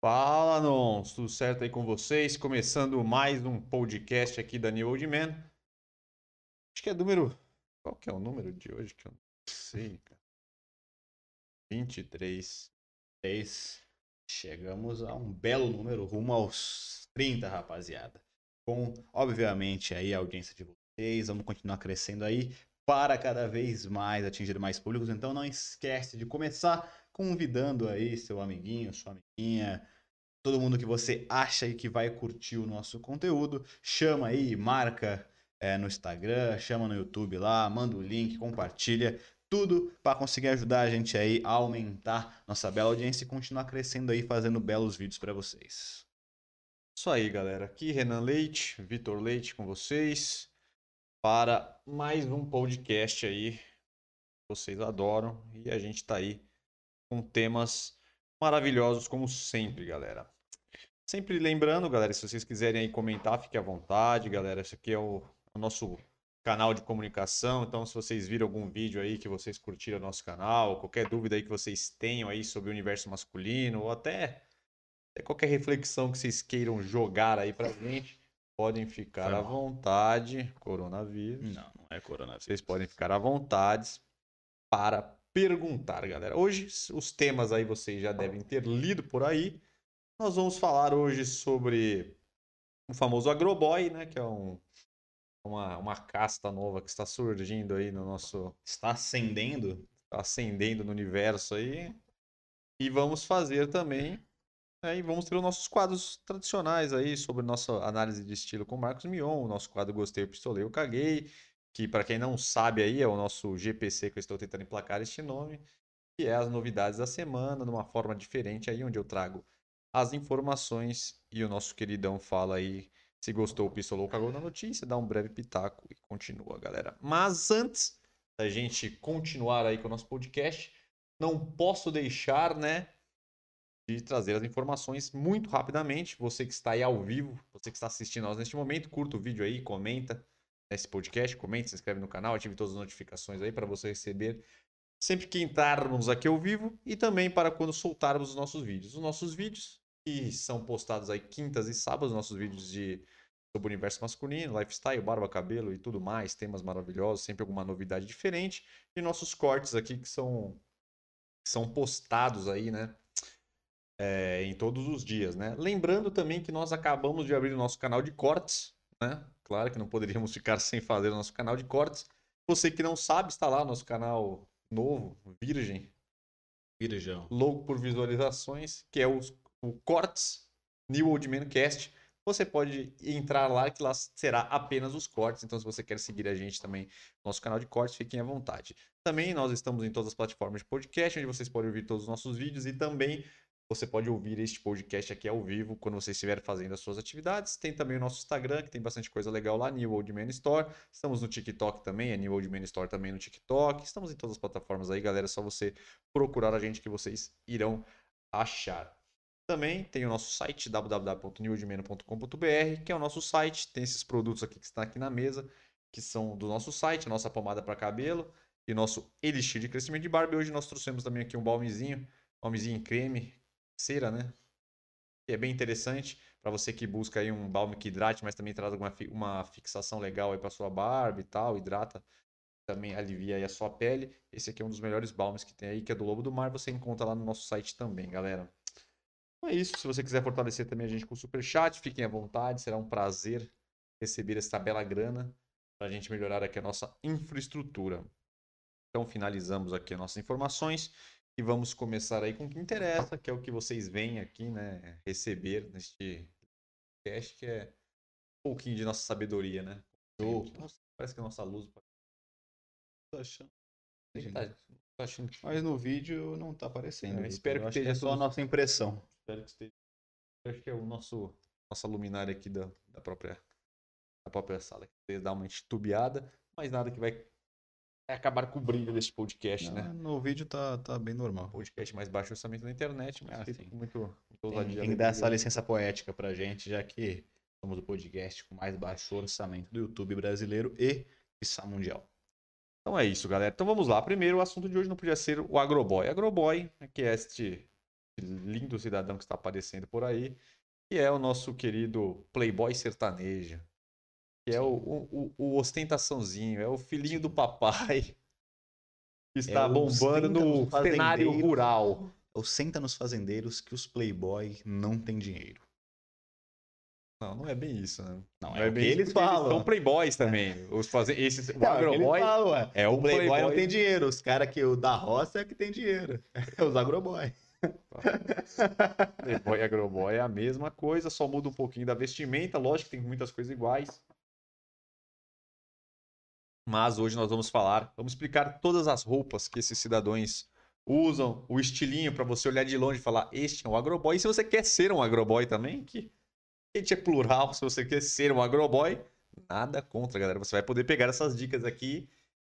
Fala, Nons, tudo certo aí com vocês? Começando mais um podcast aqui da New Old Man. Acho que é número. Qual que é o número de hoje que eu não sei, cara? 23. 10. Chegamos a um belo número, rumo aos 30, rapaziada. Com, obviamente, aí a audiência de vocês. Vamos continuar crescendo aí para cada vez mais atingir mais públicos. Então não esquece de começar convidando aí seu amiguinho, sua amiguinha, todo mundo que você acha aí que vai curtir o nosso conteúdo. Chama aí, marca é, no Instagram, chama no YouTube lá, manda o link, compartilha. Tudo para conseguir ajudar a gente aí a aumentar nossa bela audiência e continuar crescendo aí, fazendo belos vídeos para vocês. Isso aí, galera. Aqui Renan Leite, Vitor Leite com vocês para mais um podcast aí. Vocês adoram e a gente tá aí com temas maravilhosos como sempre, galera. Sempre lembrando, galera, se vocês quiserem aí comentar, fique à vontade, galera. Esse aqui é o, o nosso canal de comunicação. Então, se vocês viram algum vídeo aí que vocês curtiram nosso canal, qualquer dúvida aí que vocês tenham aí sobre o universo masculino, ou até, até qualquer reflexão que vocês queiram jogar aí pra gente, podem ficar à vontade. Coronavírus. Não, não é coronavírus. Vocês podem ficar à vontade para perguntar, galera. Hoje, os temas aí vocês já devem ter lido por aí. Nós vamos falar hoje sobre o famoso Agroboy, né? Que é um, uma, uma casta nova que está surgindo aí no nosso. Está ascendendo? Está ascendendo no universo aí. E vamos fazer também. Né, e vamos ter os nossos quadros tradicionais aí sobre nossa análise de estilo com Marcos Mion, o nosso quadro Gostei, Pistolei, eu Caguei, que para quem não sabe aí é o nosso GPC que eu estou tentando emplacar este nome, que é as novidades da semana, de uma forma diferente aí, onde eu trago as informações e o nosso queridão fala aí se gostou, pistolou, cagou na notícia, dá um breve pitaco e continua, galera. Mas antes da gente continuar aí com o nosso podcast, não posso deixar, né, de trazer as informações muito rapidamente. Você que está aí ao vivo, você que está assistindo nós neste momento, curta o vídeo aí, comenta nesse podcast, comente, se inscreve no canal, ative todas as notificações aí para você receber sempre que entrarmos aqui ao vivo e também para quando soltarmos os nossos vídeos. Os nossos vídeos que são postados aí quintas e sábados, nossos vídeos de sobre o universo masculino, lifestyle, barba, cabelo e tudo mais, temas maravilhosos, sempre alguma novidade diferente e nossos cortes aqui que são que são postados aí, né? É, em todos os dias, né? Lembrando também que nós acabamos de abrir o nosso canal de cortes, né? Claro que não poderíamos ficar sem fazer o nosso canal de cortes. Você que não sabe, está lá nosso canal novo, virgem. Virgão. Louco por visualizações, que é o, o Cortes New Old Man Cast. Você pode entrar lá, que lá será apenas os cortes. Então, se você quer seguir a gente também no nosso canal de cortes, fiquem à vontade. Também nós estamos em todas as plataformas de podcast, onde vocês podem ouvir todos os nossos vídeos e também você pode ouvir este podcast aqui ao vivo quando você estiver fazendo as suas atividades. Tem também o nosso Instagram, que tem bastante coisa legal lá, New Old Man Store. Estamos no TikTok também, é New Old Man Store também no TikTok. Estamos em todas as plataformas aí, galera. É só você procurar a gente que vocês irão achar. Também tem o nosso site www.newoldman.com.br, que é o nosso site. Tem esses produtos aqui que estão aqui na mesa, que são do nosso site, a nossa pomada para cabelo e nosso elixir de crescimento de barba. E hoje nós trouxemos também aqui um balmezinho, balmezinho em creme, cera, né? Que é bem interessante para você que busca aí um balme que hidrate, mas também traz uma, uma fixação legal aí para sua barba e tal, hidrata, também alivia aí a sua pele. Esse aqui é um dos melhores balmes que tem aí, que é do Lobo do Mar, você encontra lá no nosso site também, galera. Então é isso, se você quiser fortalecer também a gente com o super chat, fiquem à vontade, será um prazer receber essa bela grana para a gente melhorar aqui a nossa infraestrutura. Então finalizamos aqui as nossas informações. E vamos começar aí com o que interessa, que é o que vocês vêm aqui, né, receber neste podcast, que é um pouquinho de nossa sabedoria, né? Oh, nossa, parece que a nossa luz. Tô achando. Tá, tô achando que... Mas no vídeo não tá aparecendo. É, espero que esteja que é só a nossa impressão. Espero que esteja. Acho que é o nosso nossa luminária aqui da, da própria da própria sala. Que dá uma entubiada, mas nada que vai acabar com o brilho desse podcast, né? No vídeo tá, tá bem normal. Podcast mais baixo orçamento na internet, mas Ah, muito, muito Tem, ousadia. tem que dar essa licença poética pra gente, já que somos o podcast com mais baixo orçamento do YouTube brasileiro e quiçá mundial. Então é isso, galera. Então vamos lá. Primeiro, o assunto de hoje não podia ser o Agroboy. Agroboy, né, que é este lindo cidadão que está aparecendo por aí, que é o nosso querido Playboy sertanejo. Que é o, o, o ostentaçãozinho, é o filhinho do papai. Que está É o bombando no cenário rural. Ou senta nos fazendeiros que os playboy não têm dinheiro. Não, não é bem isso, né? Não, Não é, o que bem eles falam. São playboys também. Os fazen... Esses, o Não, é o eles agroboy falam, é o O playboy, playboy. não tem dinheiro. Os caras que o da roça é que tem dinheiro. É os agroboy. Playboy e agroboy é a mesma coisa, só muda um pouquinho da vestimenta. Lógico que tem muitas coisas iguais. Mas hoje nós vamos falar, vamos explicar todas as roupas que esses cidadãos usam, o estilinho para você olhar de longe e falar: este é um agroboy. E se você quer ser um agroboy também, que a gente é plural, se você quer ser um agroboy, nada contra, galera. Você vai poder pegar essas dicas aqui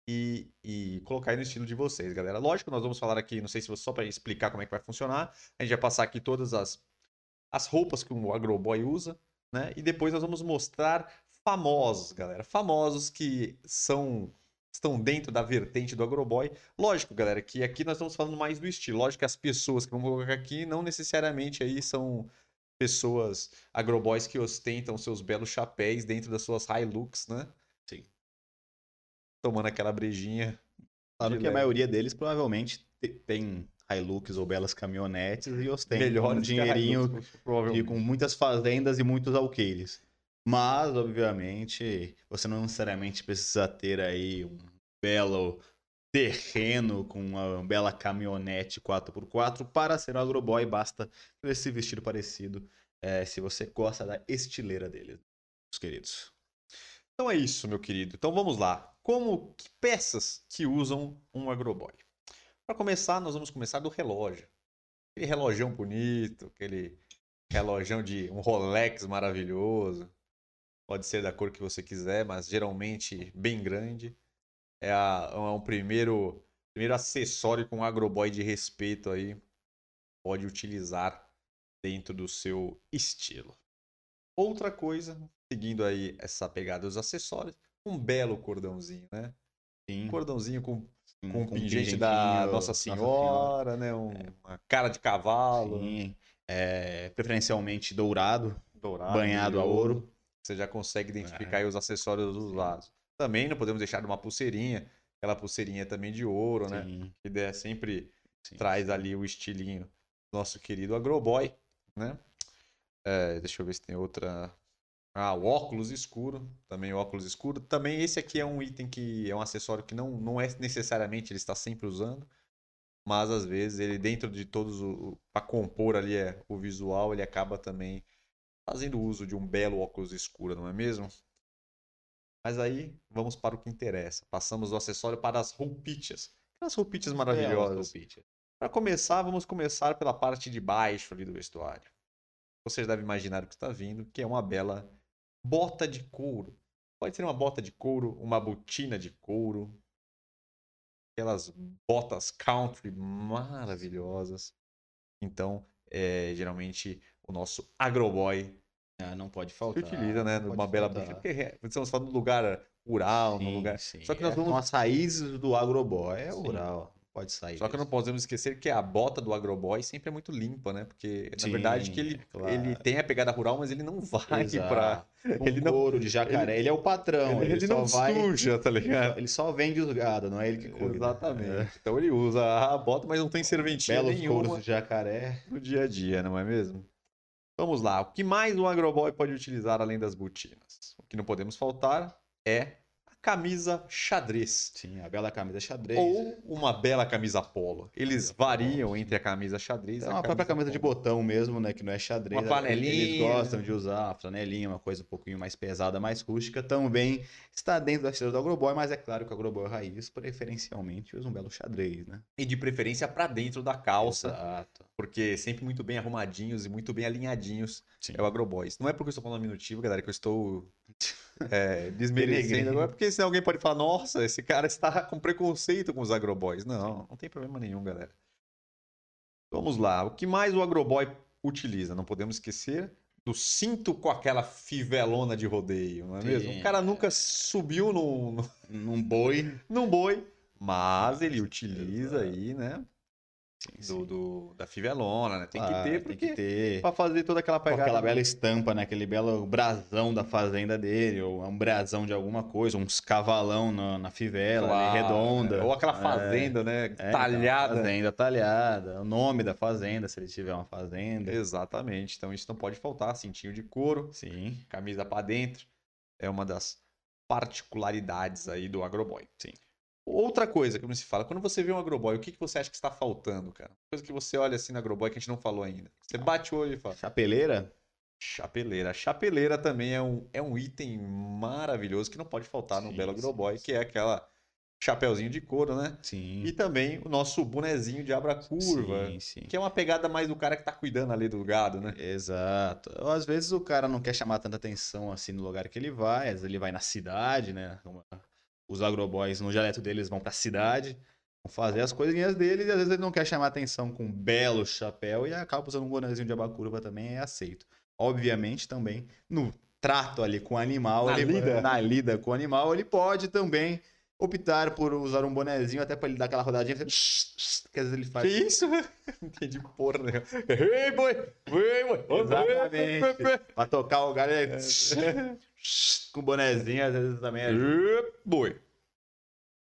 e, e colocar aí no estilo de vocês, galera. Lógico, nós vamos falar aqui, não sei se você só para explicar como é que vai funcionar. A gente vai passar aqui todas as, as roupas que o agroboy usa, né? E depois nós vamos mostrar famosos, galera. Famosos que são estão dentro da vertente do agroboy. Lógico, galera, que aqui nós estamos falando mais do estilo. Lógico que as pessoas que vamos colocar aqui não necessariamente aí são pessoas agroboys que ostentam seus belos chapéus dentro das suas Hilux, né? Sim. Tomando aquela brejinha. Claro que a leve. maioria deles provavelmente te- tem Hilux ou belas caminhonetes e ostentam melhores um a dinheirinho Hilux, provavelmente. com muitas fazendas e muitos alqueires. Mas, obviamente, você não necessariamente precisa ter aí um belo terreno com uma bela caminhonete 4x4 para ser um agroboy. Basta esse vestido parecido eh, se você gosta da estileira deles, meus queridos. Então é isso, meu querido. Então vamos lá. Como que peças que usam um agroboy? Para começar, nós vamos começar do relógio. Aquele relógio bonito, aquele relógio de um Rolex maravilhoso. Pode ser da cor que você quiser, mas geralmente bem grande. É, a- é um primeiro, primeiro acessório com um agroboy de respeito aí. Pode utilizar dentro do seu estilo. Outra coisa, seguindo aí essa pegada dos acessórios, um belo cordãozinho, né? Sim, Um cordãozinho com, sim, com um pingente da pingentinho, Nossa Senhora, né? Um- uma cara de cavalo, Sim, é, preferencialmente dourado. dourado, banhado a ouro. Você já consegue identificar É. os acessórios dos lados. Também não podemos deixar de uma pulseirinha, aquela pulseirinha também de ouro, né? Sim, Que der- sempre sim. traz ali o estilinho do nosso querido agroboy, né? É, deixa eu ver se tem outra. Ah, o óculos escuro, também o óculos escuro. Também esse aqui é um item que é um acessório que não, não é necessariamente ele está sempre usando, mas às vezes ele dentro de todos o para compor ali é, o visual, ele acaba também fazendo uso de um belo óculos escuro, não é mesmo? Mas aí vamos para o que interessa. Passamos do acessório para as roupitas. Aquelas roupitas maravilhosas. Para começar, vamos começar pela parte de baixo ali do vestuário. Vocês devem imaginar o que está vindo, que é uma bela bota de couro. Pode ser uma bota de couro, uma botina de couro, aquelas botas country maravilhosas. Então, é, geralmente o nosso agroboy Ah, não pode se faltar. utiliza, né, não pode bela botina. Porque é, estamos falando de um lugar rural, num Sim, lugar. sim. Só que nós É, vamos- São as raízes do agroboy. É Sim. rural. Pode sair. Só que não podemos esquecer que a bota do agroboy sempre é muito limpa, né? Porque, na Sim, verdade, que ele, é claro. ele tem a pegada rural, mas ele não vai pra. Com ele não- couro de jacaré, ele, é o patrão. Ele, ele só não vai, suja, tá ele ligado? ele só vende os gado, não é ele que cuida. Exatamente. Então ele usa a bota, mas não tem serventia Belos nenhuma couros de jacaré. no dia a dia, não é mesmo? Vamos lá. O que mais um agroboy pode utilizar além das botinas? O que não podemos faltar é camisa xadrez. Sim, a bela camisa xadrez. Ou uma bela camisa polo. Eles variam entre a camisa xadrez e É a uma própria camisa de botão mesmo, né? Que não é xadrez. Uma flanelinha. Eles gostam de usar a flanelinha, uma coisa um pouquinho mais pesada, mais rústica. Também está dentro da esteira do agroboy, mas é claro que o agroboy raiz preferencialmente usa um belo xadrez, né? E de preferência pra dentro da calça, Exato. porque sempre muito bem arrumadinhos e muito bem alinhadinhos Sim. é o agroboys. Não é porque eu estou falando minutivo, galera, que eu estou é, desmerecendo agora, porque senão alguém pode falar, nossa, esse cara está com preconceito com os agroboys. Não, não tem problema nenhum, galera. Vamos lá. O que mais o agroboy utiliza? Não podemos esquecer do cinto com aquela fivelona de rodeio, não é Sim. mesmo? O cara nunca subiu num, num- boi. num boi, mas ele utiliza aí, né? Sim, do, sim. do- da fivelona, né? Tem Claro, que ter, porque Tem que ter. pra fazer toda aquela Com pegada. aquela bela estampa, né? Aquele belo brasão da fazenda dele, ou é um brasão de alguma coisa, uns cavalão na, na fivela, Claro, redonda. né? Ou aquela É, fazenda, né? é, então, talhada. Fazenda talhada. O nome da fazenda, se ele tiver uma fazenda. Exatamente. Então isso não pode faltar. Cintinho de couro, Sim, camisa pra dentro. É uma das particularidades aí do agroboy. Sim. Outra coisa que não se fala, quando você vê um agroboy, o que, que você acha que está faltando, cara? Coisa que você olha assim no agroboy que a gente não falou ainda. Você bate o olho e fala, chapeleira? chapeleira. Chapeleira também é um, é um item maravilhoso que não pode faltar no Sim, belo sim, agroboy, que é aquela chapeuzinho de couro, né? Sim. E também o nosso bonezinho de abra curva, Sim, sim. que é uma pegada mais do cara que tá cuidando ali do gado, né? Exato. Ou, às vezes o cara não quer chamar tanta atenção assim no lugar que ele vai, às vezes ele vai na cidade, né? Como Os agroboys, no dialeto deles, vão pra cidade, vão fazer as coisinhas deles, e às vezes ele não quer chamar atenção com um belo chapéu e acaba usando um bonezinho de abacurva também, é aceito. Obviamente também, no trato ali com o animal, Na ele, lida. na lida com o animal, ele pode também optar por usar um bonezinho até pra ele dar aquela rodadinha, que às vezes ele faz. Que isso? Não entendi porra, né? Ei, boi! Ei, boi! Exatamente. Pra tocar o galho, ele... com o bonezinho, às vezes também. Ei, Boi!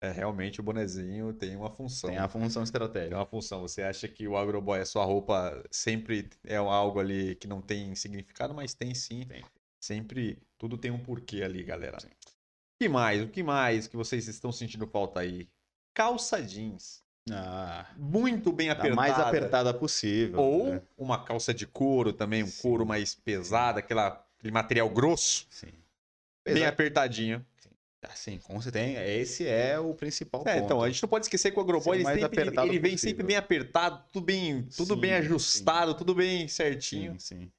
É, realmente o bonezinho tem uma função. Tem a função Tem estratégica. uma função. Você acha que o agroboy, a sua roupa, sempre é algo ali que não tem significado, mas tem sim. Tem. Sempre, tudo tem um porquê ali, galera. O que mais? O que mais que vocês estão sentindo falta aí? Calça jeans. Ah, Muito bem da apertada. mais apertada possível. Ou né? uma calça de couro também, um Sim. couro mais pesado, aquela, aquele material grosso, Sim. Bem Exato. apertadinho. Assim, como você tem, esse é o principal É, ponto. então, a gente não pode esquecer que o agroboy ele, sempre, ele, vem possível. sempre bem apertado, tudo bem, tudo bem Sim, ajustado, tudo bem certinho. Sim, sim.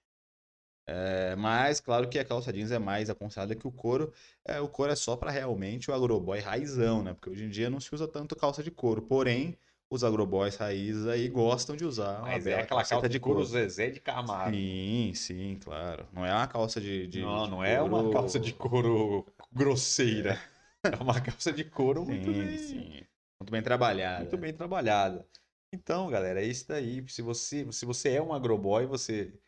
É, mas, claro que a calça jeans é mais aconselhada que o couro. É, o couro é só para realmente o agroboy raizão, né? Porque hoje em dia não se usa tanto calça de couro. Porém, os agroboys raízes aí gostam de usar uma Mas é aquela calça de couro Zezé de Camargo. Sim, sim, claro. Não é uma calça de. de- não, de não é uma couro- calça de couro grosseira. É uma calça de couro muito Sim, bem, sim. Muito bem trabalhada. muito bem trabalhada. Então, galera, é isso daí. Se você, se você é um agroboy, você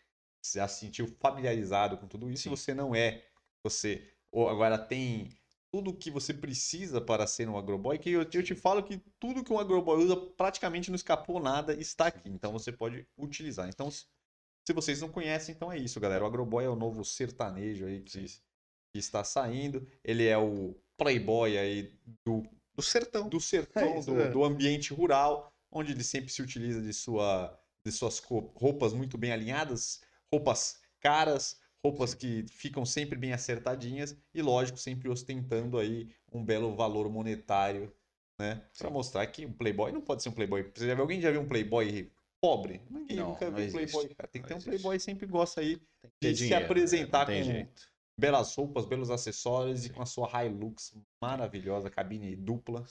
já se sentiu familiarizado com tudo isso. Se você não é, você ou agora tem tudo o que você precisa para ser um agroboy, que eu, eu te falo que tudo que um agroboy usa praticamente não escapou nada está aqui. Então você pode utilizar. Então, se vocês não conhecem, então é isso, galera. O agroboy é o novo sertanejo aí que, que está saindo. Ele é o playboy aí do Do sertão. do sertão, É isso, do, é. do ambiente rural, onde ele sempre se utiliza de, sua, de suas roupas muito bem alinhadas, roupas caras, roupas que ficam sempre bem acertadinhas e, lógico, sempre ostentando aí um belo valor monetário, né? Para Sim. mostrar que um playboy não pode ser um playboy. Você já viu, alguém já viu um playboy pobre? Ninguém Não, nunca não viu um playboy, cara. Tem que ter um playboy sempre gosta aí de se dinheiro, né? apresentar com jeito. belas roupas, belos acessórios e com a sua Hilux maravilhosa, cabine dupla,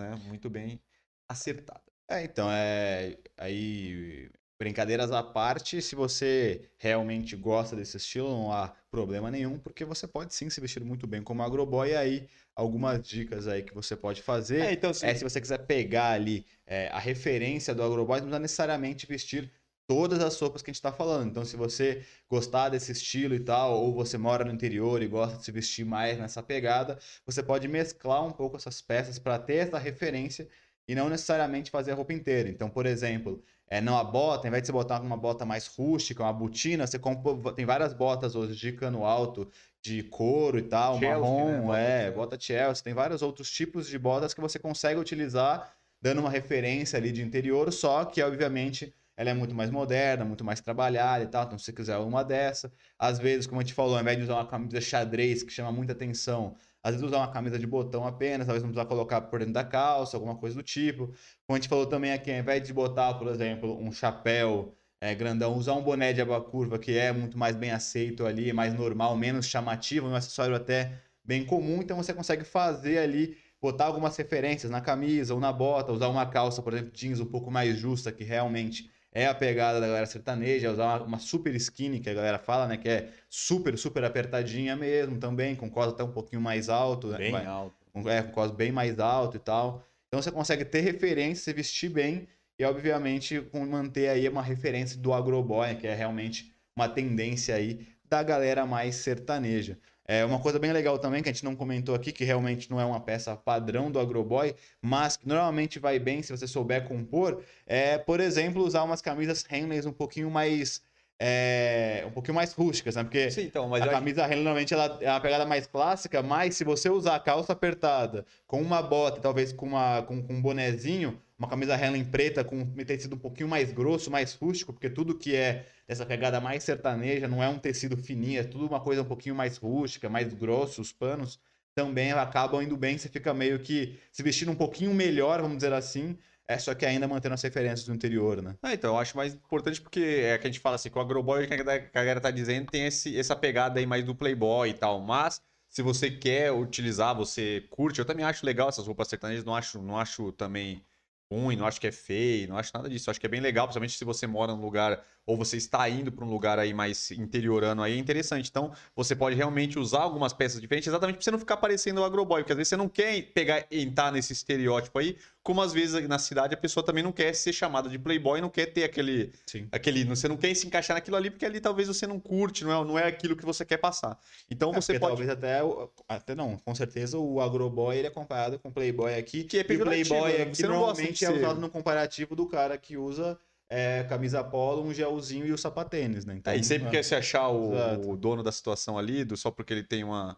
né? Muito bem acertada. É, então, é. Aí, brincadeiras à parte, se você realmente gosta desse estilo, não há problema nenhum, porque você pode sim se vestir muito bem como agroboy. E aí, algumas dicas aí que você pode fazer. É, então, assim, É, se você quiser pegar ali é, a referência do agroboy, não precisa necessariamente vestir todas as roupas que a gente está falando. Então, se você gostar desse estilo e tal, ou você mora no interior e gosta de se vestir mais nessa pegada, você pode mesclar um pouco essas peças para ter essa referência e não necessariamente fazer a roupa inteira. Então, por exemplo, é, não a bota, ao invés de você botar uma bota mais rústica, uma botina, você compra, tem várias botas hoje de cano alto, de couro e tal, Chelsea, marrom, né? É, bota Chelsea, tem vários outros tipos de botas que você consegue utilizar dando uma referência ali de interior, só que obviamente ela é muito mais moderna, muito mais trabalhada e tal, então se você quiser uma dessa, às vezes, como a gente falou, ao invés de usar uma camisa xadrez que chama muita atenção, às vezes usar uma camisa de botão apenas, talvez não precisar colocar por dentro da calça, alguma coisa do tipo. Como a gente falou também aqui, ao invés de botar, por exemplo, um chapéu é, grandão, usar um boné de aba curva, que é muito mais bem aceito ali, mais normal, menos chamativo, um acessório até bem comum, então você consegue fazer ali, botar algumas referências na camisa ou na bota, usar uma calça, por exemplo, jeans um pouco mais justa, que realmente é a pegada da galera sertaneja, usar uma, uma super skinny, que a galera fala, né, que é super, super apertadinha mesmo também, com cos até um pouquinho mais alto, né, bem vai- alto. com, é, com cos bem mais alto e tal. Então você consegue ter referência, se vestir bem E, obviamente, manter aí uma referência do agroboy, que é realmente uma tendência aí da galera mais sertaneja. É uma coisa bem legal também que a gente não comentou aqui, que realmente não é uma peça padrão do Agroboy, mas que normalmente vai bem se você souber compor, é, por exemplo, usar umas camisas Henleys um pouquinho mais é, um pouquinho mais rústicas, né? Porque Sim, então, a camisa Henley normalmente ela é uma pegada mais clássica, mas se você usar a calça apertada com uma bota, e talvez com, uma, com, com um bonezinho, uma camisa Henley preta com um tecido um pouquinho mais grosso, mais rústico, porque tudo que é dessa pegada mais sertaneja não é um tecido fininho, é tudo uma coisa um pouquinho mais rústica, mais grosso, os panos também acabam indo bem, você fica meio que se vestindo um pouquinho melhor, vamos dizer assim, é só que ainda mantendo as referências do interior, né? Ah, então, eu acho mais importante porque é que a gente fala assim, que o agroboy, que a galera tá dizendo, tem esse, essa pegada aí mais do playboy e tal, mas se você quer utilizar, você curte, eu também acho legal essas roupas sertanejas, não acho, não acho também ruim, não acho que é feio, não acho nada disso, eu acho que é bem legal, principalmente se você mora num lugar, ou você está indo para um lugar aí mais interiorano aí, é interessante, então você pode realmente usar algumas peças diferentes, exatamente para você não ficar parecendo o agroboy, porque às vezes você não quer pegar, entrar nesse estereótipo aí, como às vezes na cidade a pessoa também não quer ser chamada de playboy, não quer ter aquele, Sim. aquele, você não quer se encaixar naquilo ali, porque ali talvez você não curte, não é, não é aquilo que você quer passar. Então É, você pode Talvez até, até não, com certeza o agroboy ele é comparado com o playboy aqui. Que é o pejorativo, playboy né? aqui Você normalmente é usado no comparativo do cara que usa é, camisa polo, um gelzinho e o sapatênis, né? Então, É, e sempre é. quer se achar o, o dono da situação ali, do, só porque ele tem uma.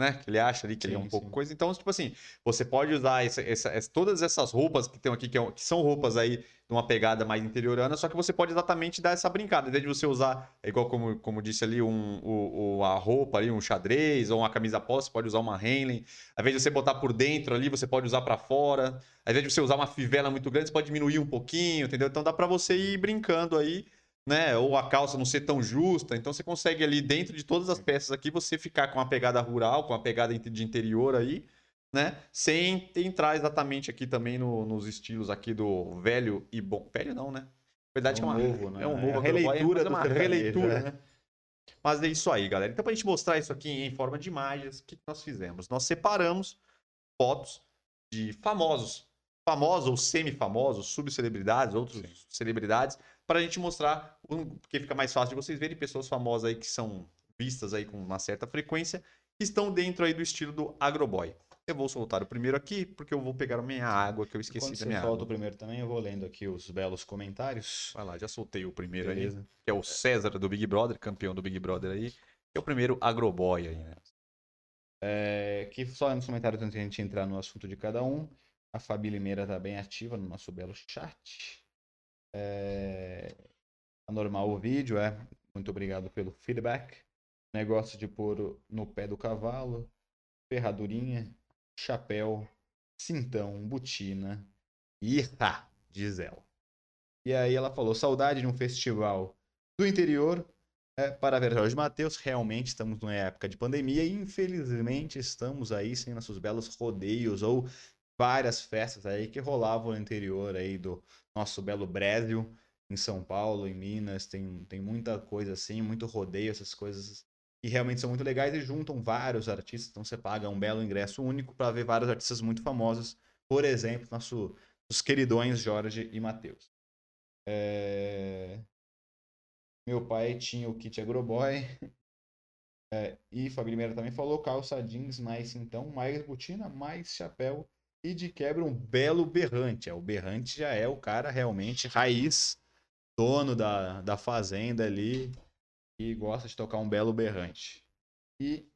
Né? Que ele acha ali que ele é Sim, um pouco sim. coisa. Então, tipo assim, você pode usar essa, essa- todas essas roupas que tem aqui, que, é- que são roupas aí de uma pegada mais interiorana, só que você pode exatamente dar essa brincada. Em vez de você usar, é igual como, como disse ali, um, o, o- a roupa ali, um xadrez ou uma camisa polo, você pode usar uma Henley. Ao invés de você botar por dentro ali, você pode usar pra fora. Ao invés de você usar uma fivela muito grande, você pode diminuir um pouquinho, entendeu? Então dá pra você ir brincando aí né? Ou a calça não ser tão justa. Então você consegue ali, dentro de todas as peças aqui, você ficar com uma pegada rural, com uma pegada de interior aí, né? Sem entrar exatamente aqui também no- nos estilos aqui do velho e bom. Velho não, né? Na verdade É é, um uma, novo, né? é um É novo a agroboy, releitura é uma releitura, né? né? Mas é isso aí, galera. Então, pra gente mostrar isso aqui em forma de imagens, o que que nós fizemos? Nós separamos fotos de famosos, famosos ou semi-famosos, subcelebridades, outros celebridades, para a gente mostrar, porque fica mais fácil de vocês verem pessoas famosas aí que são vistas aí com uma certa frequência, que estão dentro aí do estilo do agroboy. Eu vou soltar o primeiro aqui, porque eu vou pegar a minha água que eu esqueci Quando da você minha solta água. o primeiro também, eu vou lendo aqui os belos comentários. Vai lá, já soltei o primeiro aí, Beleza. que é o César do Big Brother, campeão do Big Brother aí, que é o primeiro agroboy aí, né? É, que só nos comentários antes de a gente entrar no assunto de cada um. A Fabi Limeira tá bem ativa no nosso belo chat. É, tá normal o vídeo, é. Muito obrigado pelo feedback. Negócio de pôr no pé do cavalo, ferradurinha, chapéu, cintão, botina ha, diz ela. E aí ela falou, saudade de um festival do interior é, para ver Jorge Matheus, realmente estamos numa época de pandemia e infelizmente estamos aí sem nossos belos rodeios ou várias festas aí que rolavam no interior aí do nosso belo Brasil, em São Paulo, em Minas, tem, tem muita coisa assim, muito rodeio, essas coisas que realmente são muito legais e juntam vários artistas, então você paga um belo ingresso único para ver vários artistas muito famosos, por exemplo, nosso, os queridões Jorge e Matheus. É... Meu pai tinha o kit Agroboy. É, e Fabi Limeira também falou: calça jeans mais então, mais botina, mais chapéu. E de quebra um belo berrante. É, o berrante já é o cara realmente raiz, dono da, da fazenda ali, e gosta de tocar um belo berrante. E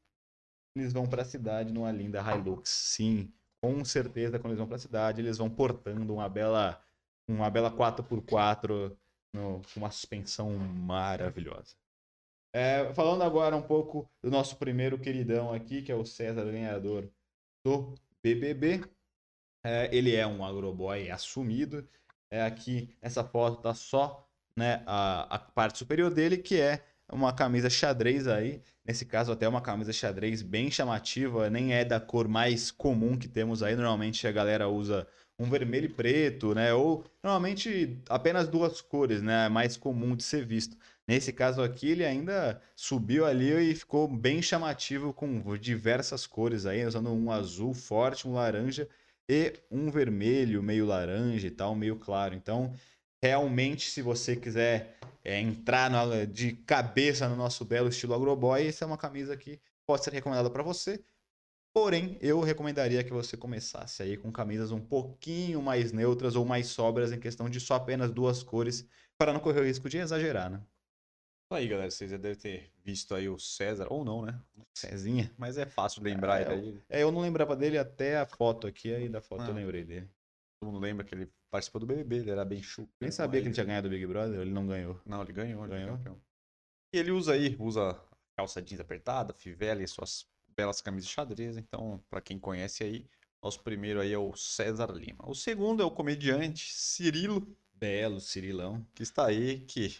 eles vão para a cidade numa linda Hilux. Sim, com certeza, quando eles vão para a cidade, eles vão portando uma bela, uma bela 4x4 no- com uma suspensão maravilhosa. É, falando agora um pouco do nosso primeiro queridão aqui, que é o César, ganhador do BBB. É, ele é um agroboy assumido. É, aqui, essa foto tá só né, a, a parte superior dele, que é uma camisa xadrez aí. Nesse caso, até uma camisa xadrez bem chamativa, nem é da cor mais comum que temos aí. Normalmente a galera usa um vermelho e preto, né? Ou normalmente apenas duas cores, né? É mais comum de ser visto. Nesse caso aqui, ele ainda subiu ali e ficou bem chamativo com diversas cores aí, usando um azul forte, um laranja e um vermelho meio laranja e tal, meio claro. Então, realmente, se você quiser é, entrar no, de cabeça no nosso belo estilo agroboy, essa é uma camisa que pode ser recomendada para você. Porém, eu recomendaria que você começasse aí com camisas um pouquinho mais neutras ou mais sóbrias em questão de só apenas duas cores, para não correr o risco de exagerar, né? Aí, galera, vocês já devem ter visto aí o César, ou não, né? Cezinha. Mas é fácil lembrar É. É, eu não lembrava dele até a foto aqui, aí da foto Ah. eu lembrei dele. Todo mundo lembra que ele participou do BBB, ele era bem chuco. Nem sabia que ele tinha ganhado o Big Brother, ele não ganhou. Não, ele ganhou, ele Ganhou? E ele usa aí, usa calça jeans apertada, fivela e suas belas camisas de xadrez. Então, pra quem conhece aí, nosso primeiro aí é o César Lima. O segundo é o comediante Cirilo, Belo, Cirilão. que está aí, que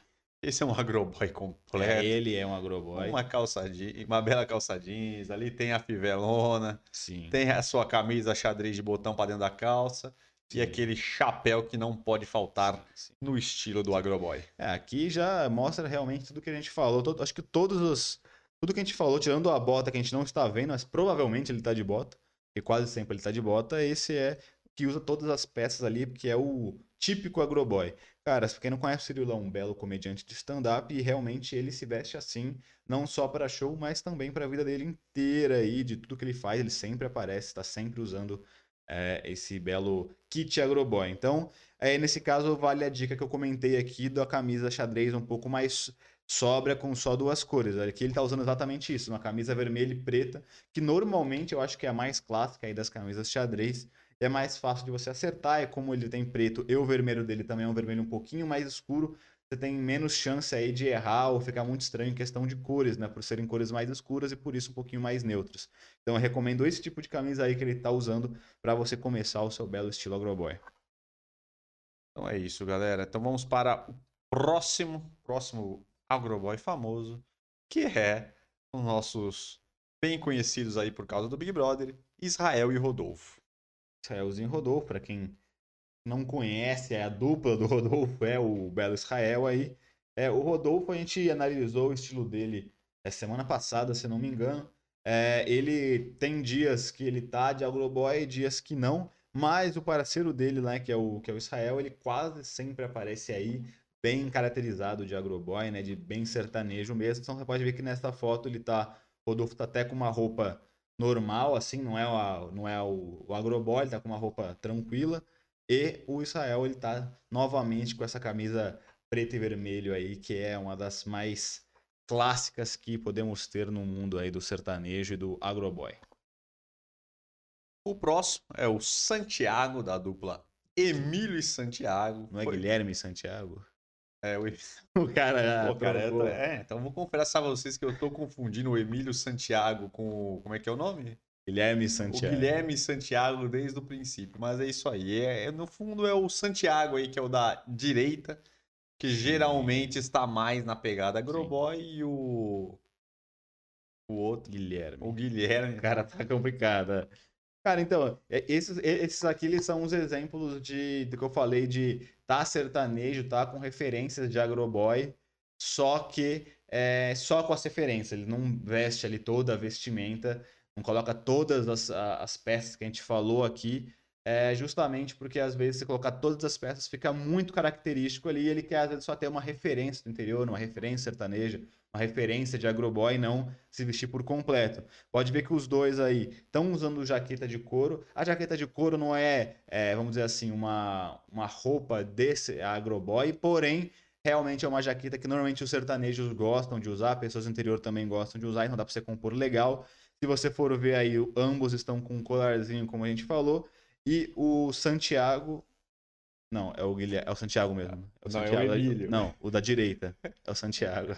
esse é um agroboy É, completo. ele é um agroboy. Uma calça jeans, uma bela calça jeans, ali tem a fivelona, Sim. tem a sua camisa xadrez de botão pra dentro da calça e aquele chapéu que não pode faltar no estilo do agroboy. É, aqui já mostra realmente tudo que a gente falou. Todo- acho que todos os. Tudo que a gente falou, tirando a bota que a gente não está vendo, mas provavelmente ele tá de bota, e quase sempre ele tá de bota, esse é que usa todas as peças ali, porque é o típico agroboy. Cara, se quem não conhece o Cirilo um belo comediante de stand-up e realmente ele se veste assim, não só para show, mas também para a vida dele inteira aí, de tudo que ele faz, ele sempre aparece, está sempre usando é, esse belo kit agroboy. Então, é, nesse caso, vale a dica que eu comentei aqui da camisa xadrez um pouco mais sóbria com só duas cores. Aqui ele tá usando exatamente isso, uma camisa vermelha e preta, que normalmente eu acho que é a mais clássica aí das camisas xadrez. É mais fácil de você acertar, e como ele tem preto e o vermelho dele também é um vermelho um pouquinho mais escuro, você tem menos chance aí de errar ou ficar muito estranho em questão de cores, né? Por serem cores mais escuras e por isso um pouquinho mais neutras. Então eu recomendo esse tipo de camisa aí que ele tá usando para você começar o seu belo estilo agroboy. Então é isso, galera. Então vamos para o próximo, próximo agroboy famoso, que é os nossos bem conhecidos aí por causa do Big Brother, Israel e Rodolfo. Israelzinho Rodolfo, para quem não conhece, é a dupla do Rodolfo, é o Belo Israel aí. É, o Rodolfo, a gente analisou o estilo dele é, semana passada, se não me engano. É, ele tem dias que ele tá de agroboy e dias que não, mas o parceiro dele lá, que é o, que é o Israel, ele quase sempre aparece aí, bem caracterizado de agroboy, né, de bem sertanejo mesmo. Então você pode ver que nessa foto ele tá, Rodolfo tá até com uma roupa normal, assim, não é, o, não é o, o agroboy, ele tá com uma roupa tranquila. E o Israel, ele tá novamente com essa camisa preto e vermelho aí, que é uma das mais clássicas que podemos ter no mundo aí do sertanejo e do agroboy. O próximo é o Santiago, da dupla Emílio e Santiago. Não é Foi- Guilherme Santiago? É, o... O cara, Pô, cara, é, então vou confessar a vocês que eu tô confundindo o Emílio Santiago com. o- Como é que é o nome? Guilherme O Santiago. Guilherme Santiago desde o princípio. Mas é isso aí. É, é- no fundo é o Santiago aí, que é o da direita, que geralmente está mais na pegada agroboy, e o. O outro, Guilherme. o Guilherme. Cara, tá complicado. Cara, então, é- esses, esses aqui eles são os exemplos de, do que eu falei de tá sertanejo, tá com referências de agroboy, só que é, só com as referências. Ele não veste ali toda a vestimenta, não coloca todas as, as peças que a gente falou aqui, é, justamente porque às vezes se colocar todas as peças fica muito característico ali e ele quer às vezes só ter uma referência do interior, uma referência sertaneja, uma referência de agroboy, não se vestir por completo. Pode ver que os dois aí estão usando jaqueta de couro. A jaqueta de couro não é, é, vamos dizer assim, uma, uma roupa desse agroboy, porém, realmente é uma jaqueta que normalmente os sertanejos gostam de usar, pessoas do interior também gostam de usar, então dá para você compor legal. Se você for ver aí, ambos estão com um colarzinho, como a gente falou, e o Santiago. Não, é o Guilherme, é o Santiago mesmo. É o Não, é o Santiago da-. Não, o da direita. É o Santiago.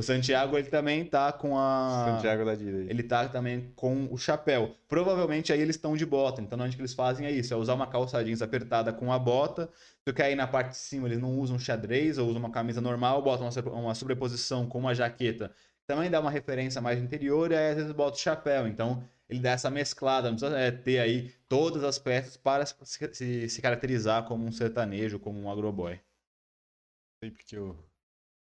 O Santiago, ele também tá com a. Santiago da direita. Ele tá também com o chapéu. Provavelmente aí eles estão de bota. Então, onde que eles fazem é isso: é usar uma calça jeans apertada com a bota. Só que aí na parte de cima eles não usam xadrez ou usam uma camisa normal, botam uma sobreposição com uma jaqueta. Também dá uma referência mais interior e aí às vezes bota o chapéu. Então, ele dá essa mesclada. Não precisa é, ter aí todas as peças para se, se- se caracterizar como um sertanejo, como um agroboy. Sempre que eu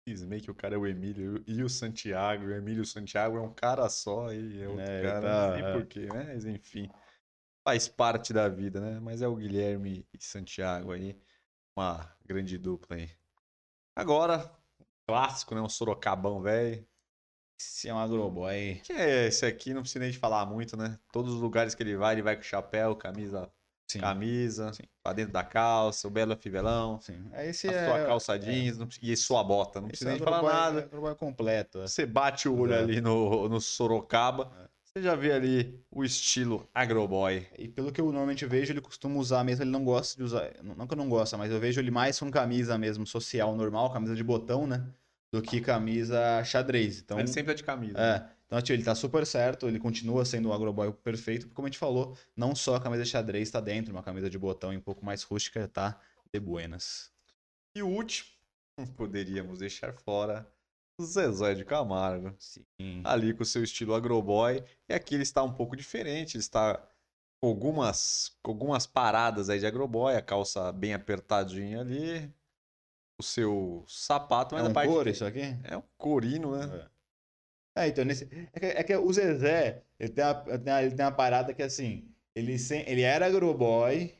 cismei que o cara é o Emílio e o Santiago. O Emílio e o Santiago é um cara só e é outro É, cara, tá, não sei porquê, mas enfim. faz parte da vida, né? Mas é o Guilherme e Santiago aí, uma grande dupla aí. Agora, clássico, né? Um Sorocabão, velho. Esse é um agroboy. Que é esse aqui, não precisa nem de falar muito, né? Todos os lugares que ele vai, ele vai com chapéu, camisa, Sim. camisa, Sim. pra dentro da calça, o belo fivelão, Sim. É Esse a é, sua calça jeans não precisa- e sua bota, não esse precisa é nem falar nada. agroboy completo. é. Você bate o olho Exato. ali no, no Sorocaba, É. você já vê ali o estilo agroboy. E pelo que eu normalmente vejo, ele costuma usar mesmo, ele não gosta de usar. Não que eu não gosta, mas eu vejo ele mais com camisa mesmo social normal, camisa de botão, né? Do que camisa xadrez. Então, Ele sempre é de camisa. é. Então, tio, ele tá super certo, ele continua sendo o agroboy perfeito, porque como a gente falou, não só a camisa xadrez tá dentro, uma camisa de botão um pouco mais rústica tá de buenas. E o último, poderíamos deixar fora o Zezé de Camargo. Sim. Ali com o seu estilo agroboy. E aqui ele está um pouco diferente, ele está com algumas, com algumas paradas aí de agroboy, a calça bem apertadinha ali, o seu sapato, É mas a um parte couro de- isso aqui? É um corino, né? É, então, nesse... é, que, é que o Zezé, ele tem, uma, ele tem uma- parada que assim, ele, sem... ele era agroboy,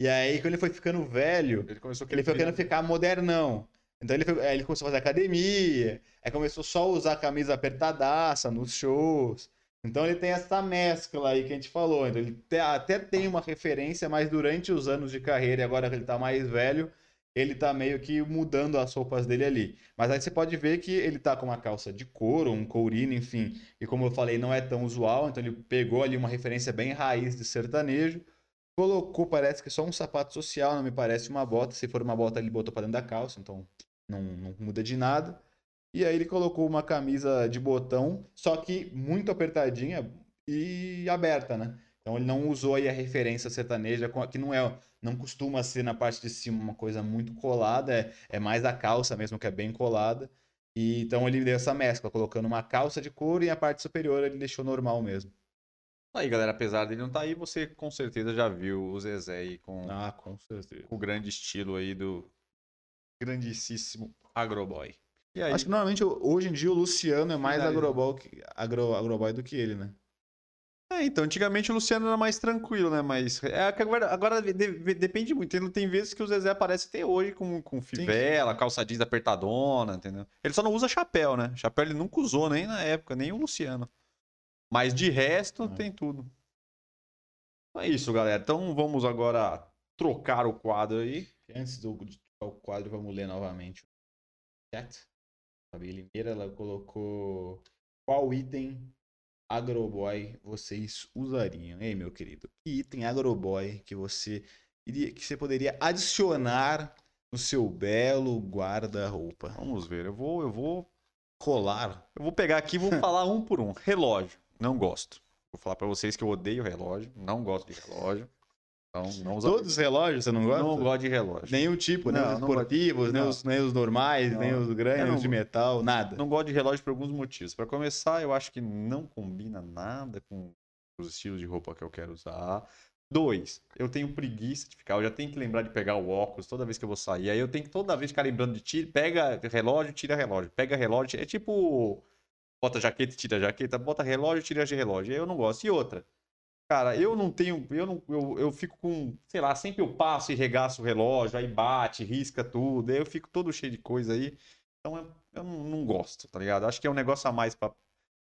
e aí quando ele foi ficando velho, Ele começou com ele foi querendo ficar modernão. Então ele, foi- ele começou a fazer academia, aí começou só a usar a camisa apertadaça nos shows. Então ele tem essa mescla aí que a gente falou. Então ele te- até tem uma referência, mas durante os anos de carreira e agora que ele tá mais velho, ele tá meio que mudando as roupas dele ali. Mas aí você pode ver que ele tá com uma calça de couro, um courino, enfim. E como eu falei, não é tão usual, então ele pegou ali uma referência bem raiz de sertanejo. Colocou, parece que só um sapato social, não me parece uma bota. Se for uma bota, ele botou pra dentro da calça, então não, não muda de nada. E aí ele colocou uma camisa de botão, só que muito apertadinha e aberta, né? Então ele não usou aí a referência sertaneja, que não é, não costuma ser na parte de cima uma coisa muito colada, é, é mais a calça mesmo que é bem colada. E então ele deu essa mescla, colocando uma calça de couro e a parte superior ele deixou normal mesmo. Aí, galera, apesar dele não estar aí, você com certeza já viu o Zezé aí com, Ah, com certeza. com o grande estilo aí do grandíssimo agroboy. E aí, Acho que normalmente hoje em dia o Luciano é mais agroboy, agro, agroboy do que ele, né? É, então, antigamente o Luciano era mais tranquilo, né? Mas é agora, agora de- de- depende muito. Tem, tem vezes que o Zezé aparece até hoje com, com fivela, calça jeans apertadona, entendeu? Ele só não usa chapéu, né? Chapéu ele nunca usou, nem na época, nem o Luciano. Mas de resto, É. tem tudo. Então é isso, galera. Então vamos agora trocar o quadro aí. Antes do de trocar o quadro, vamos ler novamente o chat. Fabi Limeira, ela colocou qual item agroboy vocês usariam? Ei, meu querido, que item agroboy que você iria, que você poderia adicionar no seu belo guarda-roupa? Vamos ver. Eu vou, eu vou, Colar. eu vou pegar aqui e vou falar um por um. Relógio. Não gosto. Vou falar pra vocês que eu odeio relógio. Não gosto de relógio. Então, não usa. Todos os relógios você não gosta? Não gosto de relógio. Nenhum tipo, nem Não, os esportivos, nem, os, nem os normais, Não. nem os grandes, Eu nem os de metal, nada. Não gosto de relógio por alguns motivos. Para começar, eu acho que não combina nada com os estilos de roupa que eu quero usar. Dois, eu tenho preguiça de ficar, eu já tenho que lembrar de pegar o óculos toda vez que eu vou sair. Aí eu tenho que toda vez ficar lembrando de tira, pega relógio, tira relógio, pega relógio. É tipo bota jaqueta e tira jaqueta, bota relógio, tira de relógio. Aí Eu não gosto. E outra, cara, eu não tenho, eu não, eu, eu fico com, sei lá, sempre eu passo e regaço o relógio, aí bate, risca tudo, aí eu fico todo cheio de coisa aí. Então eu, eu não, gosto, tá ligado? Acho que é um negócio a mais pra,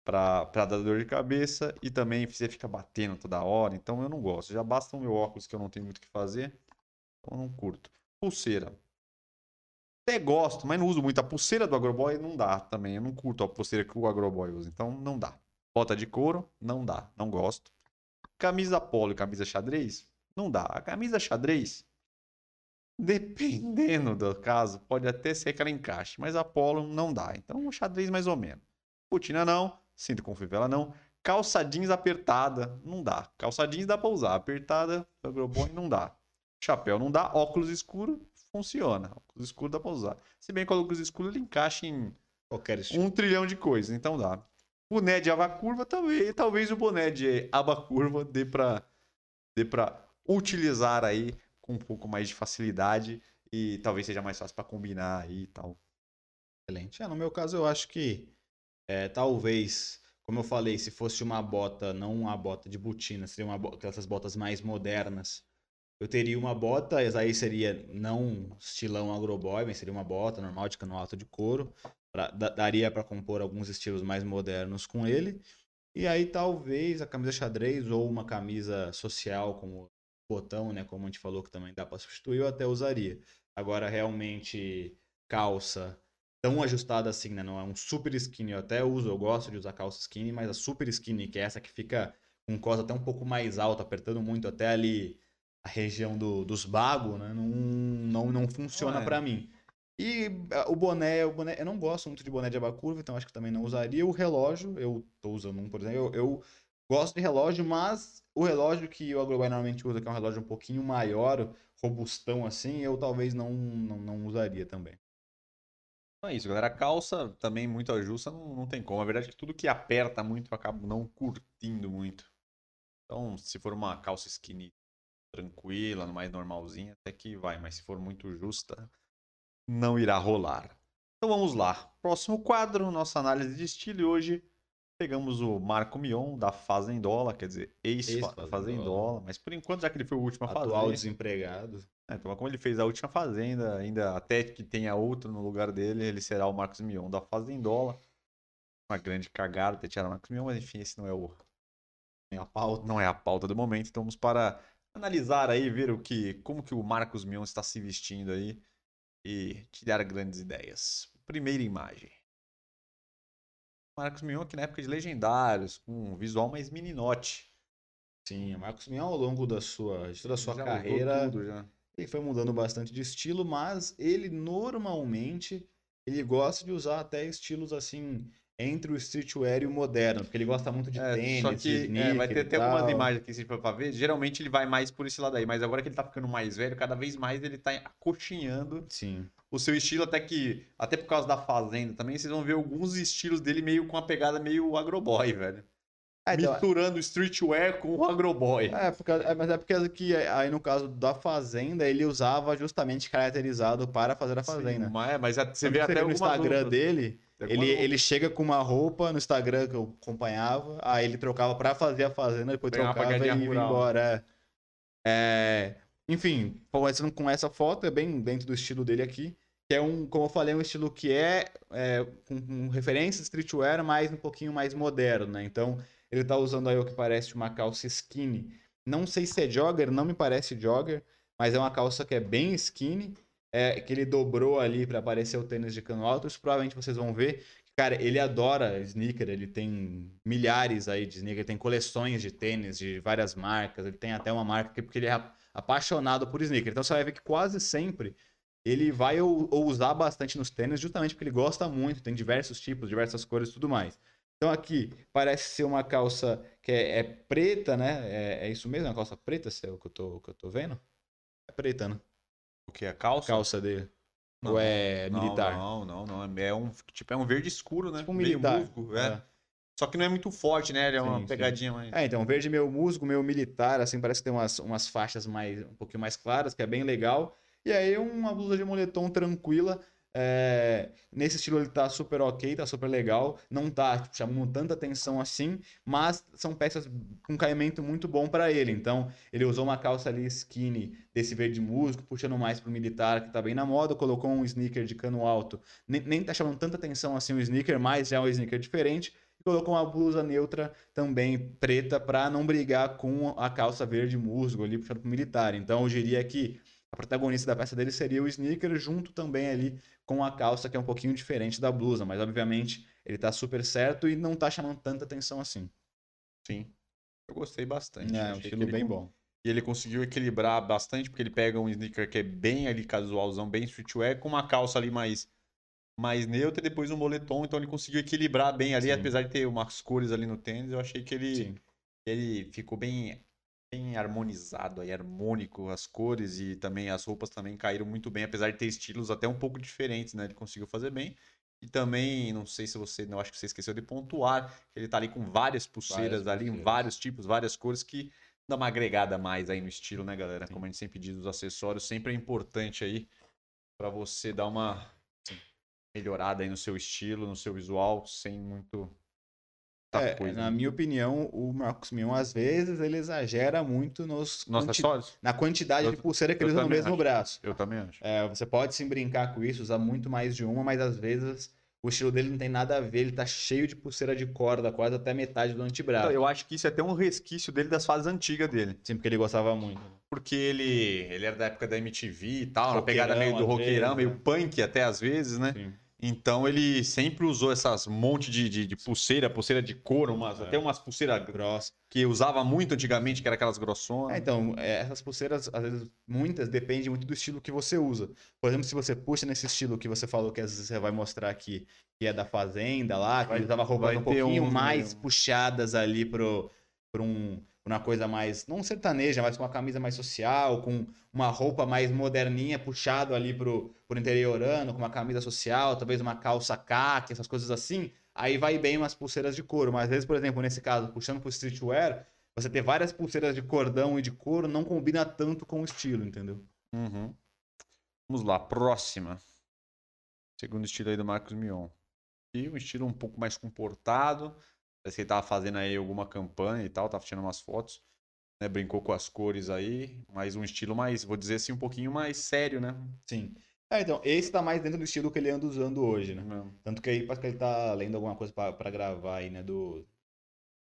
pra, pra dar dor de cabeça e também você fica batendo toda hora, então eu não gosto. Já basta o meu óculos que eu não tenho muito o que fazer, então eu não curto. Pulseira. Até gosto, mas não uso muito. A pulseira do Agroboy não dá também. Eu não curto a pulseira que o Agroboy usa, então não dá. Bota de couro, não dá, não gosto. Camisa polo e camisa xadrez, não dá. A camisa xadrez, dependendo do caso, pode até ser que ela encaixe, mas a polo não dá. Então, o xadrez mais ou menos. Botina não, cinto com fivela não. Calça jeans apertada, não dá. Calça jeans dá pra usar, apertada, agroboy não dá. Chapéu não dá, óculos escuro funciona. Óculos escuro dá pra usar. Se bem que o óculos escuro ele encaixa em um trilhão de coisas, então dá. Boné de aba curva também, talvez o boné de aba curva dê pra, dê pra utilizar aí com um pouco mais de facilidade e talvez seja mais fácil pra combinar aí e tal. Excelente. É, no meu caso, eu acho que é, talvez, como eu falei, se fosse uma bota, não uma bota de botina, seria uma bota, essas botas mais modernas. Eu teria uma bota, aí seria não estilão agroboy, mas seria uma bota normal de cano alto de couro. Pra, daria para compor alguns estilos mais modernos com ele. E aí talvez a camisa xadrez ou uma camisa social como botão, né, como a gente falou que também dá para substituir, eu até usaria. Agora realmente calça tão ajustada assim, né? Não é um super skinny, eu até uso, eu gosto de usar calça skinny, mas a super skinny, que é essa que fica com cosa até um pouco mais alta, apertando muito até ali a região do, dos bagos, né? Não, não, não funciona para mim. E ah, o boné, o boné, eu não gosto muito de boné de aba curva, então acho que também não usaria. O relógio, eu tô usando um, por exemplo, eu, eu gosto de relógio, mas o relógio que o Agrobuy normalmente usa, que é um relógio um pouquinho maior, robustão assim, eu talvez não, não, não usaria também. Não é isso, galera. A calça também muito ajusta, não, não tem como. A verdade é que tudo que aperta muito eu acabo não curtindo muito. Então, se for uma calça skinny tranquila, mais normalzinha, até que vai. Mas se for muito justa, não irá rolar. Então vamos lá. Próximo quadro, nossa análise de estilo. E hoje pegamos o Marco Mion da Fazendola, quer dizer, ex-Fazendola. Mas por enquanto, já que ele foi o último a fazer. Atual desempregado. É, então, como ele fez a última fazenda, ainda até que tenha outro no lugar dele, ele será o Marcos Mion da Fazendola. Uma grande cagada ter tirado o Marcos Mion, mas enfim, esse não é o. Nem a pauta. Não é a pauta do momento. Então vamos para analisar aí, ver o que, como que o Marcos Mion está se vestindo aí e tirar grandes ideias. Primeira imagem. Marcos Mion aqui na época de Legendários, com um visual mais meninote. Sim, o Marcos Mion ao longo da sua, de toda a sua já carreira, ele foi mudando bastante de estilo, mas ele normalmente ele gosta de usar até estilos assim entre o streetwear e o moderno, porque ele gosta muito de é, tênis, só que é, vai ter até algumas imagens aqui se for pra ver, geralmente ele vai mais por esse lado aí, mas agora que ele tá ficando mais velho, cada vez mais ele tá acochinhando Sim. o seu estilo, até que, até por causa da Fazenda também, vocês vão ver alguns estilos dele meio com uma pegada meio agroboy, velho. É, então, misturando streetwear com o agroboy. É, porque, é, mas é porque que aí no caso da Fazenda, ele usava justamente caracterizado para fazer a Fazenda. Sim, mas, é, mas você vê até no Instagram outras. dele, ele, ele chega com uma roupa no Instagram que eu acompanhava, aí ele trocava para fazer a Fazenda, depois trocava e ia embora. É. é... Enfim, começando com essa foto, é bem dentro do estilo dele aqui que é um, como eu falei, um estilo que é, é com, com referência streetwear, mas um pouquinho mais moderno, né? Então, ele tá usando aí o que parece uma calça skinny. Não sei se é jogger, não me parece jogger, mas é uma calça que é bem skinny. É, que ele dobrou ali para aparecer o tênis de cano alto. Isso provavelmente vocês vão ver. Cara, ele adora sneaker, ele tem milhares aí de sneaker, tem coleções de tênis de várias marcas, ele tem até uma marca que porque ele é apaixonado por sneaker. Então você vai ver que quase sempre ele vai ou, ou usar bastante nos tênis, justamente porque ele gosta muito, tem diversos tipos, diversas cores e tudo mais. Então aqui parece ser uma calça que é, é preta, né? É, é, isso mesmo? É uma calça preta, se é o que eu tô, que eu tô vendo? É preta, né? O que? A calça? Calça dele. Não, Ou é não, militar? Não, não, não. É um, tipo, é um verde escuro, né? Tipo um militar. Musgo, é. é. Só que não é muito forte, né? Ele é sim, uma pegadinha mais. É, então, verde meio musgo, meio militar, assim, parece que tem umas, umas faixas mais, um pouquinho mais claras, que é bem legal. E aí uma blusa de moletom tranquila, é, nesse estilo ele tá super ok, tá super legal, não tá tipo, chamando tanta atenção assim, mas são peças com caimento muito bom para ele. Então, ele usou uma calça ali skinny desse verde musgo, puxando mais pro militar, que tá bem na moda, colocou um sneaker de cano alto, nem, nem tá chamando tanta atenção assim o sneaker, mas é um sneaker diferente. E colocou uma blusa neutra também preta para não brigar com a calça verde musgo ali puxando pro militar. Então, eu diria que protagonista da peça dele seria o sneaker, junto também ali com a calça, que é um pouquinho diferente da blusa. Mas, obviamente, ele tá super certo e não tá chamando tanta atenção assim. Sim. Eu gostei bastante. É, um estilo bem bom. E ele conseguiu equilibrar bastante, porque ele pega um sneaker que é bem ali casualzão, bem streetwear, com uma calça ali mais, mais neutra e depois um moletom. Então ele conseguiu equilibrar bem ali, Sim. apesar de ter umas cores ali no tênis. Eu achei que ele, ele ficou bem bem harmonizado, aí, harmônico as cores e também as roupas também caíram muito bem, apesar de ter estilos até um pouco diferentes, né? Ele conseguiu fazer bem. E também, não sei se você, não acho que você esqueceu de pontuar, ele tá ali com várias pulseiras várias ali, pulseiras. em vários tipos, várias cores que dá uma agregada mais aí no estilo, né, galera? Sim. Como a gente sempre diz, os acessórios sempre é importante aí para você dar uma melhorada aí no seu estilo, no seu visual, sem muito é, coisa. Na né? minha opinião, o Marcos Mion, às vezes, ele exagera muito nos Nos quanti... acessórios? na quantidade eu, de pulseira que ele usa no mesmo acho. braço. Eu também acho. É, você pode sim brincar com isso, usar muito mais de uma, mas às vezes o estilo dele não tem nada a ver, ele tá cheio de pulseira de corda, quase até metade do antebraço. Então, eu acho que isso é até um resquício dele das fases antigas dele. Sim, porque ele gostava muito. Porque ele, ele era da época da MTV e tal, uma pegada meio do roqueirão, meio né? punk até às vezes, né? Sim. Então ele sempre usou essas monte de, de, de pulseira, pulseira de couro, umas, é. até umas pulseiras grossas que usava muito antigamente, que era aquelas grossonas. É, então, é, essas pulseiras, às vezes, muitas dependem muito do estilo que você usa. Por exemplo, se você puxa nesse estilo que você falou que às vezes você vai mostrar aqui, que é da fazenda lá, que vai, usava roupas um pouquinho um, mais puxadas ali pro, pro um uma coisa mais, não sertaneja, mas com uma camisa mais social, com uma roupa mais moderninha, puxado ali pro, pro interiorano, com uma camisa social, talvez uma calça caque, essas coisas assim, aí vai bem umas pulseiras de couro. Mas às vezes, por exemplo, nesse caso, puxando pro streetwear, você ter várias pulseiras de cordão e de couro não combina tanto com o estilo, entendeu? Uhum. Vamos lá, próxima. Segundo estilo aí do Marcos Mion. E um estilo um pouco mais comportado, Parece que ele tava fazendo aí alguma campanha e tal, tava tirando umas fotos. Né, brincou com as cores aí, mas um estilo mais, vou dizer assim, um pouquinho mais sério, né? Sim. É, então, esse tá mais dentro do estilo que ele anda usando hoje, né? Não. Tanto que aí parece que ele tá lendo alguma coisa para gravar aí, né, do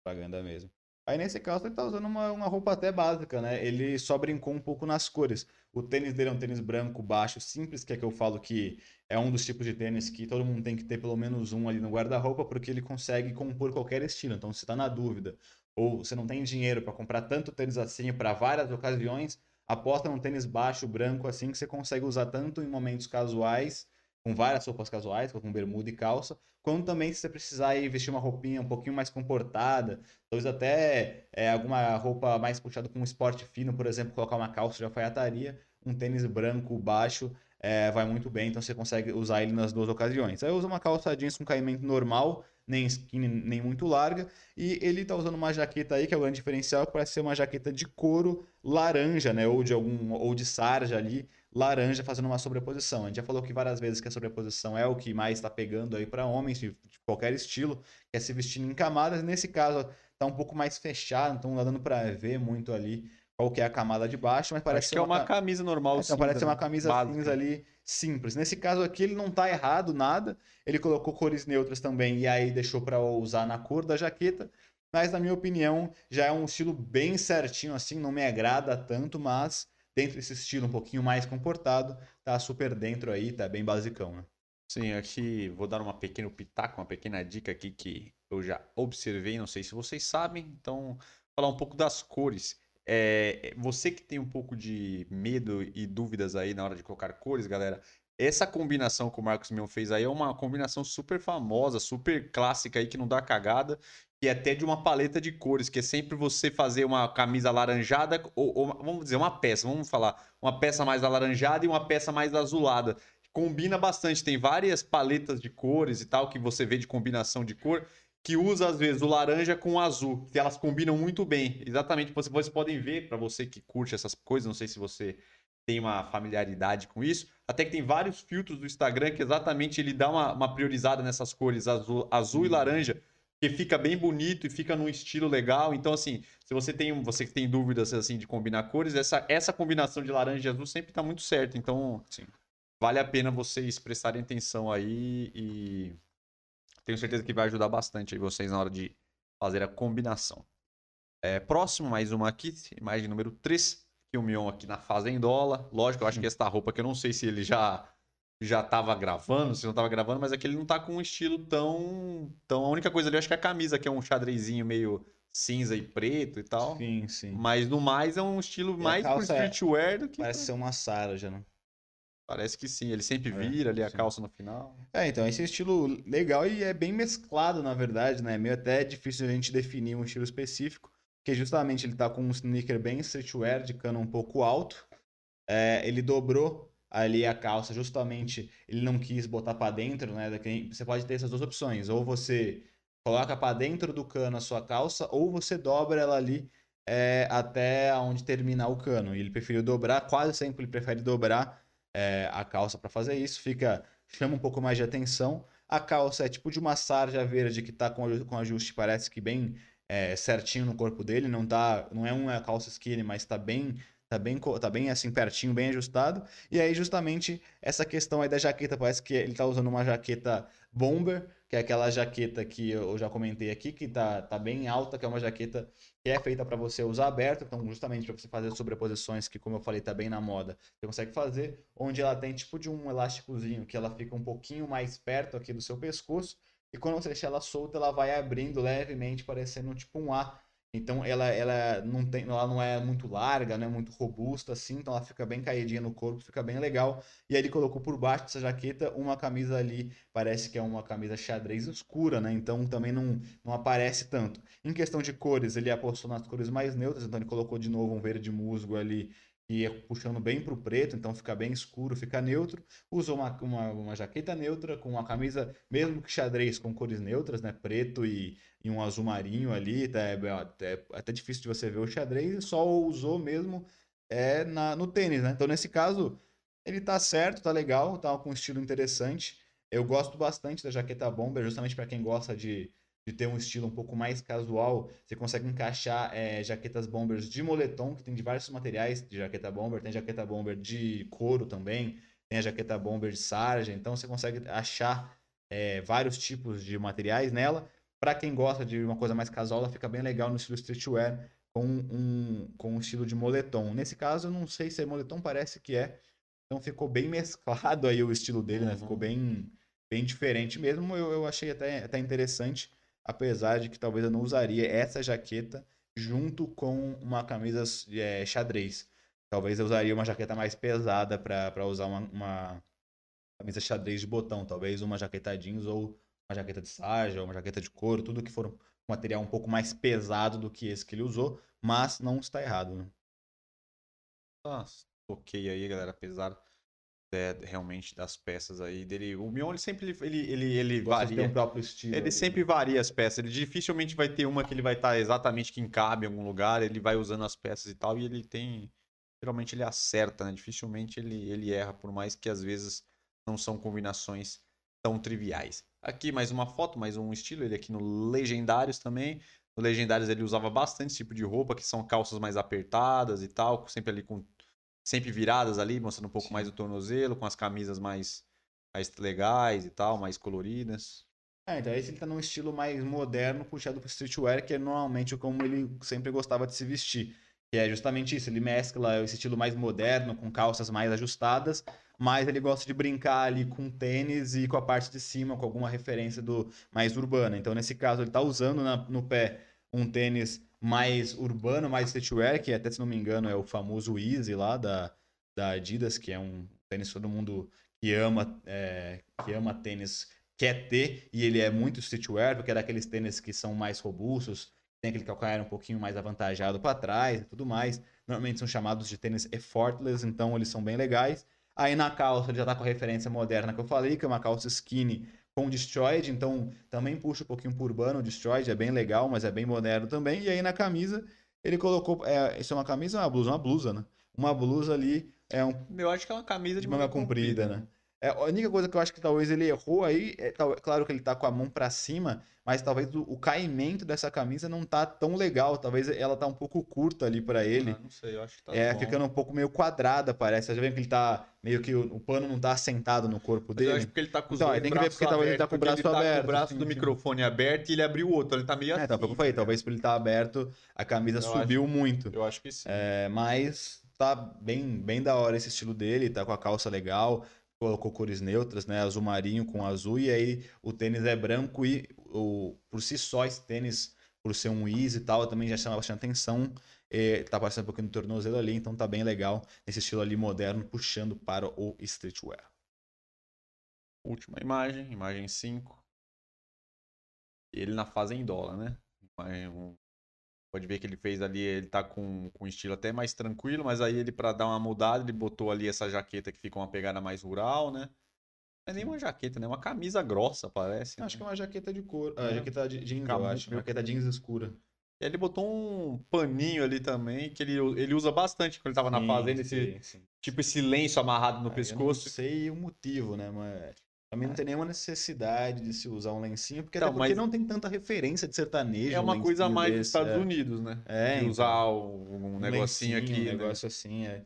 propaganda mesmo. Aí nesse caso ele tá usando uma, uma roupa até básica, né? Ele só brincou um pouco nas cores. O tênis dele é um tênis branco, baixo, simples, que é que eu falo que é um dos tipos de tênis que todo mundo tem que ter pelo menos um ali no guarda-roupa, porque ele consegue compor qualquer estilo. Então, se está na dúvida, ou você não tem dinheiro para comprar tanto tênis assim para várias ocasiões, aposta num tênis baixo, branco, assim, que você consegue usar tanto em momentos casuais com várias roupas casuais, com bermuda e calça, quanto também se você precisar ir vestir uma roupinha um pouquinho mais comportada, talvez até é, alguma roupa mais puxada com um esporte fino, por exemplo, colocar uma calça de alfaiataria, um tênis branco baixo é, vai muito bem, então você consegue usar ele nas duas ocasiões. Aí eu uso uma calça jeans com caimento normal, nem skinny, nem muito larga, e ele tá usando uma jaqueta aí, que é o grande diferencial, que parece ser uma jaqueta de couro laranja, né, ou de algum ou de sarja ali, laranja fazendo uma sobreposição. A gente já falou que várias vezes que a sobreposição é o que mais está pegando aí para homens de, qualquer estilo, que é se vestindo em camadas. Nesse caso, tá um pouco mais fechado, então não dá dando para ver muito ali qual que é a camada de baixo, mas parece que é uma camisa normal. É, então, parece ser uma camisa básica. cinza ali simples. Nesse caso aqui ele não tá errado nada. Ele colocou cores neutras também e aí deixou para usar na cor da jaqueta. Mas na minha opinião já é um estilo bem certinho assim, não me agrada tanto, mas dentro desse estilo um pouquinho mais comportado, tá super dentro aí, tá bem basicão, né? Sim, aqui vou dar uma pequena pitaco, uma pequena dica aqui que eu já observei, não sei se vocês sabem, então falar um pouco das cores. É, você que tem um pouco de medo e dúvidas aí na hora de colocar cores, galera, essa combinação que o Marcos Mion fez aí é uma combinação super famosa, super clássica aí que não dá cagada e até de uma paleta de cores, que é sempre você fazer uma camisa alaranjada, ou, ou, vamos dizer, uma peça, vamos falar, uma peça mais alaranjada e uma peça mais azulada. Combina bastante, tem várias paletas de cores e tal, que você vê de combinação de cor, que usa às vezes o laranja com o azul, que elas combinam muito bem. Exatamente, vocês podem ver, para você que curte essas coisas, não sei se você tem uma familiaridade com isso, até que tem vários filtros do Instagram que exatamente ele dá uma, uma priorizada nessas cores azul, azul e laranja, que fica bem bonito e fica num estilo legal. Então, assim, se você tem, você que tem dúvidas assim de combinar cores, essa, essa combinação de laranja e azul sempre está muito certo. Então, Sim. vale a pena vocês prestarem atenção aí e tenho certeza que vai ajudar bastante aí vocês na hora de fazer a combinação. É, próximo, mais uma aqui, imagem número 3, que o Mion aqui na Fazendola. Lógico, eu acho que essa roupa que eu não sei se ele já já tava gravando, se não tava gravando, mas é que ele não tá com um estilo tão. tão... A única coisa ali, eu acho que é a camisa, que é um xadrezinho meio cinza e preto e tal. Sim, sim. Mas no mais é um estilo e mais pro é streetwear é... do que. Parece ser uma Sara já, não? Parece que sim, ele sempre é, vira é, ali a sim. calça no final. É, então, esse é um estilo legal e é bem mesclado, na verdade, né? É meio até difícil a gente definir um estilo específico, porque justamente ele tá com um sneaker bem streetwear, de cano um pouco alto. É, ele dobrou ali a calça, justamente ele não quis botar para dentro, né? Você pode ter essas duas opções, ou você coloca para dentro do cano a sua calça, ou você dobra ela ali é, até onde terminar o cano. E ele preferiu dobrar, quase sempre ele prefere dobrar é, a calça para fazer isso, fica chama um pouco mais de atenção, A calça é tipo de uma sarja verde que tá com, com ajuste, parece que bem é, certinho no corpo dele. Não tá, não é uma calça skinny, mas tá bem tá bem, tá bem assim pertinho, bem ajustado. E aí justamente essa questão aí da jaqueta, parece que ele tá usando uma jaqueta bomber, que é aquela jaqueta que eu já comentei aqui, que tá, tá bem alta, que é uma jaqueta que é feita para você usar aberto, então justamente para você fazer sobreposições que, como eu falei, tá bem na moda, você consegue fazer, onde ela tem tipo de um elásticozinho que ela fica um pouquinho mais perto aqui do seu pescoço, e quando você deixa ela solta, ela vai abrindo levemente, parecendo tipo um A então ela, ela, não tem, ela não é muito larga, não é muito robusta assim, então ela fica bem caidinha no corpo, fica bem legal. E aí ele colocou por baixo dessa jaqueta uma camisa ali, parece que é uma camisa xadrez escura, né? Então também não, não aparece tanto. Em questão de cores, ele apostou nas cores mais neutras, então ele colocou de novo um verde musgo ali e é puxando bem para o preto, então fica bem escuro, fica neutro. Usou uma, uma, uma, jaqueta neutra com uma camisa, mesmo que xadrez, com cores neutras, né? Preto e, e um azul marinho ali. Tá, é, é, até difícil de você ver o xadrez, só usou mesmo é, na, no tênis, né? Então, nesse caso, ele tá certo, tá legal, tá com um estilo interessante. Eu gosto bastante da jaqueta bomber, justamente para quem gosta de de ter um estilo um pouco mais casual, você consegue encaixar é, jaquetas bombers de moletom, que tem diversos materiais de jaqueta bomber, tem jaqueta bomber de couro também, tem a jaqueta bomber de sarja, então você consegue achar é, vários tipos de materiais nela. Para quem gosta de uma coisa mais casual, ela fica bem legal no estilo streetwear, com um, com um estilo de moletom. Nesse caso, eu não sei se é moletom, parece que é. Então ficou bem mesclado aí o estilo dele, né? Uhum. Ficou bem, bem diferente mesmo. Eu, eu achei até, até interessante apesar de que talvez eu não usaria essa jaqueta junto com uma camisa é, xadrez. Talvez eu usaria uma jaqueta mais pesada para usar uma, uma, camisa xadrez de botão. Talvez uma jaqueta jeans ou uma jaqueta de sarja, uma jaqueta de couro, tudo que for um material um pouco mais pesado do que esse que ele usou, mas não está errado. Né? Nossa, ok aí, galera. Apesar é, realmente das peças aí dele. O Mion ele sempre ele ele ele, varia. o próprio estilo. Ele sempre varia as peças. Ele dificilmente vai ter uma que ele vai estar tá exatamente que cabe em algum lugar. Ele vai usando as peças e tal e ele tem geralmente ele acerta, né? Dificilmente ele ele erra por mais que às vezes não são combinações tão triviais. Aqui mais uma foto, mais um estilo. Ele aqui no Legendários também. No Legendários ele usava bastante esse tipo de roupa, que são calças mais apertadas e tal, sempre ali com sempre viradas ali, mostrando um pouco Sim. mais o tornozelo, com as camisas mais, mais legais e tal, mais coloridas. É, então esse ele tá num estilo mais moderno, puxado pro streetwear, que é normalmente como ele sempre gostava de se vestir. Que é justamente isso, ele mescla esse estilo mais moderno, com calças mais ajustadas, mas ele gosta de brincar ali com tênis e com a parte de cima, com alguma referência do mais urbana. Então, nesse caso, ele tá usando na, no pé um tênis mais urbano, mais streetwear, que até se não me engano é o famoso Easy lá da, da Adidas, que é um tênis todo mundo que ama, é, que ama tênis quer ter, e ele é muito streetwear, porque é daqueles tênis que são mais robustos, tem aquele calcanhar um pouquinho mais avantajado para trás e tudo mais. Normalmente são chamados de tênis effortless, então eles são bem legais. Aí na calça ele já tá com a referência moderna que eu falei, que é uma calça skinny com Destroyed, então também puxa um pouquinho por urbano, o Destroyed é bem legal, mas é bem moderno também. E aí na camisa, ele colocou, é, isso é uma camisa uma blusa? Uma blusa, né? Uma blusa ali é um... Eu acho que é uma camisa de, de manga comprida, comprida, né? É, a única coisa que eu acho que talvez ele errou aí, é, claro que ele tá com a mão para cima, mas talvez o, o, caimento dessa camisa não tá tão legal. Talvez ela tá um pouco curta ali para ele. Ah, não sei, eu acho que tá É, bom. ficando um pouco meio quadrada, parece. Você já vê que ele tá meio que o, o pano não tá assentado no corpo dele. eu acho que ele tá com os então, dois tem que ver porque talvez ele tá com o braço aberto. Tá com o braço sim, do microfone aberto e ele abriu o outro. Ele tá meio é, assim. É, tá, eu falei, talvez por ele estar tá aberto, a camisa eu subiu acho, muito. Eu acho que sim. É, mas tá bem, bem da hora esse estilo dele, tá com a calça legal colocou cores neutras, né? Azul marinho com azul, e aí o tênis é branco e o, por si só esse tênis, por ser um easy e tal, também já chama bastante atenção. E tá passando um pouquinho do tornozelo ali, então tá bem legal nesse estilo ali moderno, puxando para o streetwear. Última imagem, imagem 5. Ele na fase em dólar, né? Um Pode ver que ele fez ali, ele tá com, com um estilo até mais tranquilo, mas aí ele, para dar uma mudada, ele botou ali essa jaqueta que fica uma pegada mais rural, né? Não é nem uma jaqueta, né? Uma camisa grossa, parece. Acho né? que é uma jaqueta de cor. Ah, é. jaqueta de jeans, eu acho. Uma jaqueta jeans escura. E ele botou um paninho ali também, que ele, ele usa bastante quando ele tava sim, na fazenda, esse, sim, sim. tipo esse lenço amarrado no ah, pescoço. Eu não sei o motivo, né? Mas Também não tem nenhuma necessidade de se usar um lencinho, porque até porque mas- não tem tanta referência de sertanejo. É um uma coisa lencinho mais dos desse, Estados é. Unidos, né? É, de então. usar um, Um negocinho lencinho, aqui. Um né? negócio assim, é.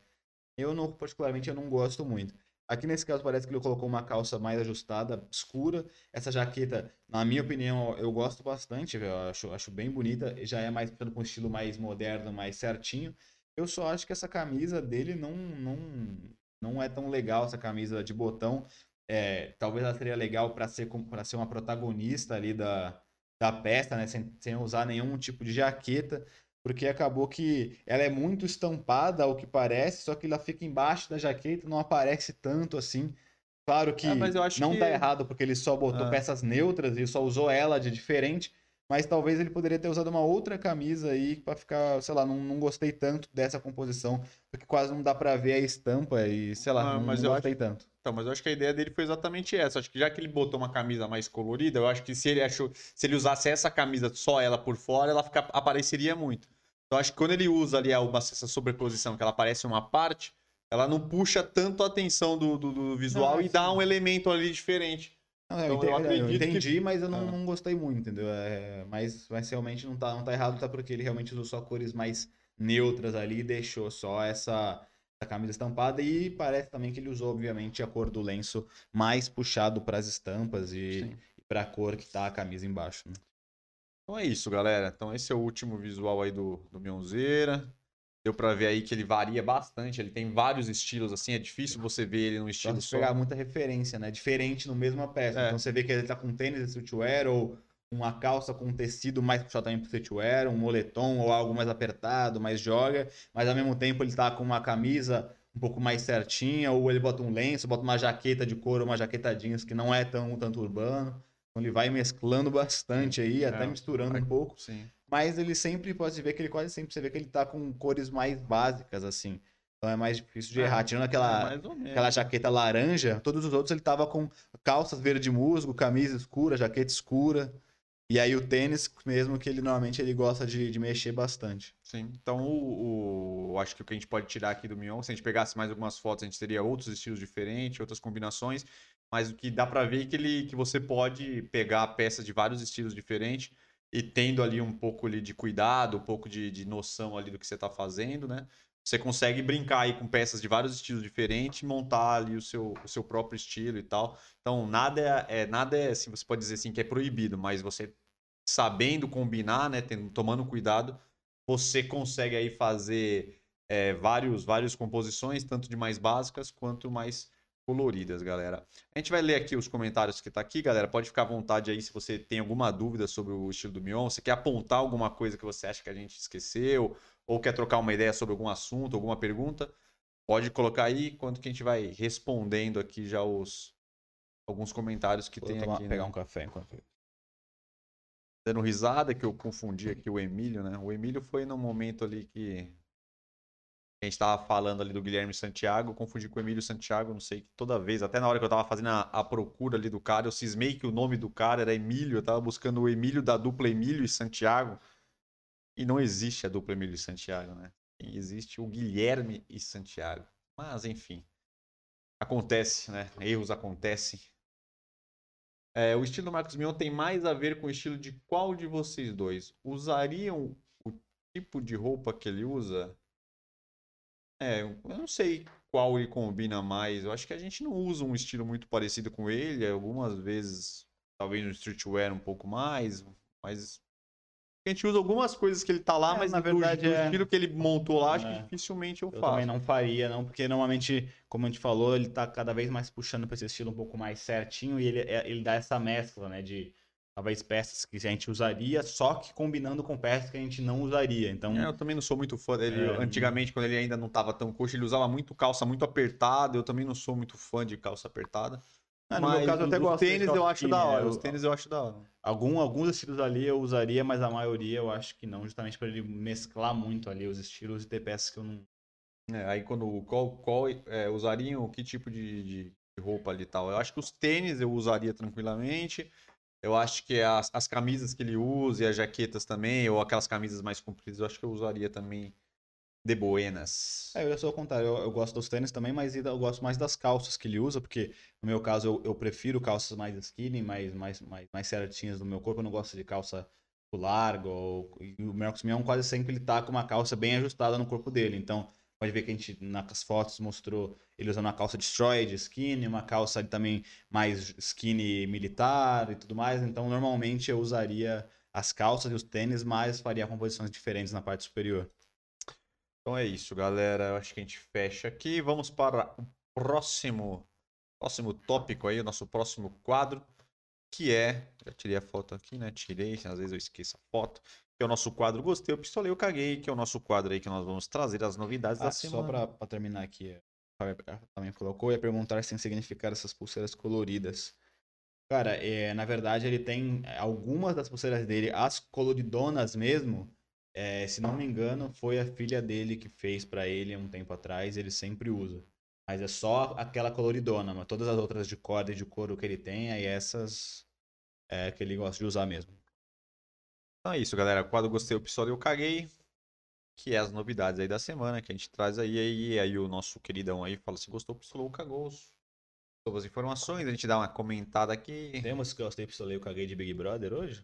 Eu, não, particularmente, eu não gosto muito. Aqui nesse caso parece que ele colocou uma calça mais ajustada, escura. Essa jaqueta, na minha opinião, eu gosto bastante, eu acho, acho bem bonita. Já é mais com um estilo mais moderno, mais certinho. Eu só acho que essa camisa dele não, não, não é tão legal, essa camisa de botão. É, talvez ela seria legal para ser, para ser uma protagonista ali da, da peça, né? Sem, sem usar nenhum tipo de jaqueta porque acabou que ela é muito estampada, ao que parece, só que ela fica embaixo da jaqueta, não aparece tanto assim. Claro que acho não que- tá errado, porque ele só botou Ah. peças neutras e só usou ela de diferente, mas talvez ele poderia ter usado uma outra camisa aí pra ficar, sei lá, não, não gostei tanto dessa composição, porque quase não dá pra ver a estampa e, sei lá, Ah, não, mas não eu gostei tanto. Então, mas eu acho que a ideia dele foi exatamente essa. Acho que já que ele botou uma camisa mais colorida, eu acho que se ele achou, se ele usasse essa camisa só ela por fora, ela fica, apareceria muito. Então, acho que quando ele usa ali a- uma, essa sobreposição, que ela aparece uma parte, ela não puxa tanto a atenção do, do- do visual Não, e dá sim. um elemento ali diferente. Não, eu, Então, eu entendi, eu acredito que- entendi, mas eu não, Ah. não gostei muito, entendeu? É, mas, mas realmente não tá, não tá errado, tá porque ele realmente usou só cores mais neutras ali e deixou só essa, essa camisa estampada. E parece também que ele usou, obviamente, a cor do lenço mais puxado para as estampas e, Sim. e para a cor que tá a camisa embaixo. né? Então é isso, galera. Então esse é o último visual aí do, do Mionzeira. Deu pra ver aí que ele varia bastante. Ele tem vários estilos, assim. É difícil você ver ele num estilo só. pegar muita referência, né? Diferente no mesma peça. É. Então você vê que ele tá com tênis de streetwear ou uma calça com tecido mais puxado também pro streetwear, um moletom ou algo mais apertado, mais joga, mas ao mesmo tempo ele tá com uma camisa um pouco mais certinha, ou ele bota um lenço, bota uma jaqueta de couro, uma jaqueta jeans que não é tão tanto urbano. Então ele vai mesclando bastante aí, até É, misturando vai- um pouco Sim. Mas ele sempre pode ver que ele quase sempre você vê que ele tá com cores mais básicas assim. Então é mais difícil de É, errar. Tirando aquela, É, aquela jaqueta laranja, todos os outros ele tava com calças verde musgo, camisa escura, jaqueta escura. E aí o tênis mesmo que ele normalmente ele gosta de, de mexer bastante. Sim. Então, o, o- acho que o que a gente pode tirar aqui do Mion, se a gente pegasse mais algumas fotos, a gente teria outros estilos diferentes, outras combinações. Mas o que dá pra ver é que, ele, que você pode pegar peças de vários estilos diferentes e tendo ali um pouco ali de cuidado, um pouco de, de noção ali do que você tá fazendo, né? Você consegue brincar aí com peças de vários estilos diferentes, montar ali o seu, o seu próprio estilo e tal. Então, nada é, é- nada é assim, você pode dizer assim que é proibido, mas você sabendo combinar, né, tendo, tomando cuidado, você consegue aí fazer é, vários, várias composições, tanto de mais básicas quanto mais coloridas, galera. A gente vai ler aqui os comentários que tá aqui, galera. Pode ficar à vontade aí se você tem alguma dúvida sobre o estilo do Mion, você quer apontar alguma coisa que você acha que a gente esqueceu, ou quer trocar uma ideia sobre algum assunto, alguma pergunta, pode colocar aí, enquanto que a gente vai respondendo aqui já os alguns comentários que Vou tem tomar- aqui. né? pegar um café enquanto dando risada que eu confundi aqui o Emílio, né? O Emílio foi no momento ali que a gente tava falando ali do Guilherme Santiago, confundi com o Emílio Santiago, não sei, toda vez, até na hora que eu tava fazendo a, a procura ali do cara, eu cismei que o nome do cara era Emílio, eu tava buscando o Emílio da dupla Emílio e Santiago, e não existe a dupla Emílio e Santiago, né? Existe o Guilherme e Santiago. Mas, enfim, acontece, né? Erros acontecem. É, o estilo do Marcos Mion tem mais a ver com o estilo de qual de vocês dois? Usariam o tipo de roupa que ele usa? É, eu não sei qual ele combina mais. Eu acho que a gente não usa um estilo muito parecido com ele. Algumas vezes, talvez no streetwear um pouco mais, mas a gente usa algumas coisas que ele tá lá, É, mas na verdade, do é- estilo que ele montou lá, acho que É. dificilmente eu Eu faço. também não faria, não, porque normalmente, como a gente falou, ele tá cada vez mais puxando para esse estilo um pouco mais certinho e ele, é- ele dá essa mescla, né, de talvez peças que a gente usaria, só que combinando com peças que a gente não usaria. Então, É, eu também não sou muito fã dele. É, Antigamente, quando ele ainda não tava tão coxa, ele usava muito calça muito apertada. Eu também não sou muito fã de calça apertada. ah, no mas meu caso, eu até os gosto. de tênis eu acho da hora. Os tênis eu acho da hora. Algum, alguns estilos ali eu usaria, mas a maioria eu acho que não, justamente para ele mesclar muito ali os estilos e ter peças que eu não. É, aí quando qual, qual é, usariam que tipo de, de- de roupa ali e tal? Eu acho que os tênis eu usaria tranquilamente. Eu acho que as, as camisas que ele usa e as jaquetas também, ou aquelas camisas mais compridas, eu acho que eu usaria também de buenas. É, eu sou ao contrário, eu, eu gosto dos tênis também, mas eu gosto mais das calças que ele usa, porque no meu caso eu, eu prefiro calças mais skinny, mais, mais, mais, mais certinhas no meu corpo, eu não gosto de calça larga, ou, e o Marcos Mion quase sempre ele tá com uma calça bem ajustada no corpo dele, então pode ver que a gente nas fotos mostrou ele usando uma calça destroyed, skinny, uma calça também mais skinny militar e tudo mais, então normalmente eu usaria as calças e os tênis, mas faria composições diferentes na parte superior. Então é isso, galera. Eu acho que a gente fecha aqui. Vamos para o próximo, próximo tópico aí, o nosso próximo quadro, que é. Já tirei a foto aqui, né? Tirei, às vezes eu esqueço a foto. Que é o nosso quadro Gostei, eu pistolei, eu caguei, que é o nosso quadro aí que nós vamos trazer as novidades Ah, da só semana. pra, pra terminar aqui, a Fábio também colocou, ia perguntar sem significar essas pulseiras coloridas. Cara, é, na verdade ele tem é, algumas das pulseiras dele, as coloridonas mesmo, é, se não me engano, foi a filha dele que fez pra ele um tempo atrás, ele sempre usa. Mas é só aquela coloridona, mas todas as outras de corda e de couro que ele tem, aí essas é que ele gosta de usar mesmo. Então é isso, galera. Quadro Gostei, eu pistolei, eu caguei. Que é as novidades aí da semana que a gente traz aí. E aí o nosso queridão aí fala se gostou, pistolou, cagou. Sobre as informações, a gente dá uma comentada aqui. Temos que gostei, pistolei, eu caguei de Big Brother hoje?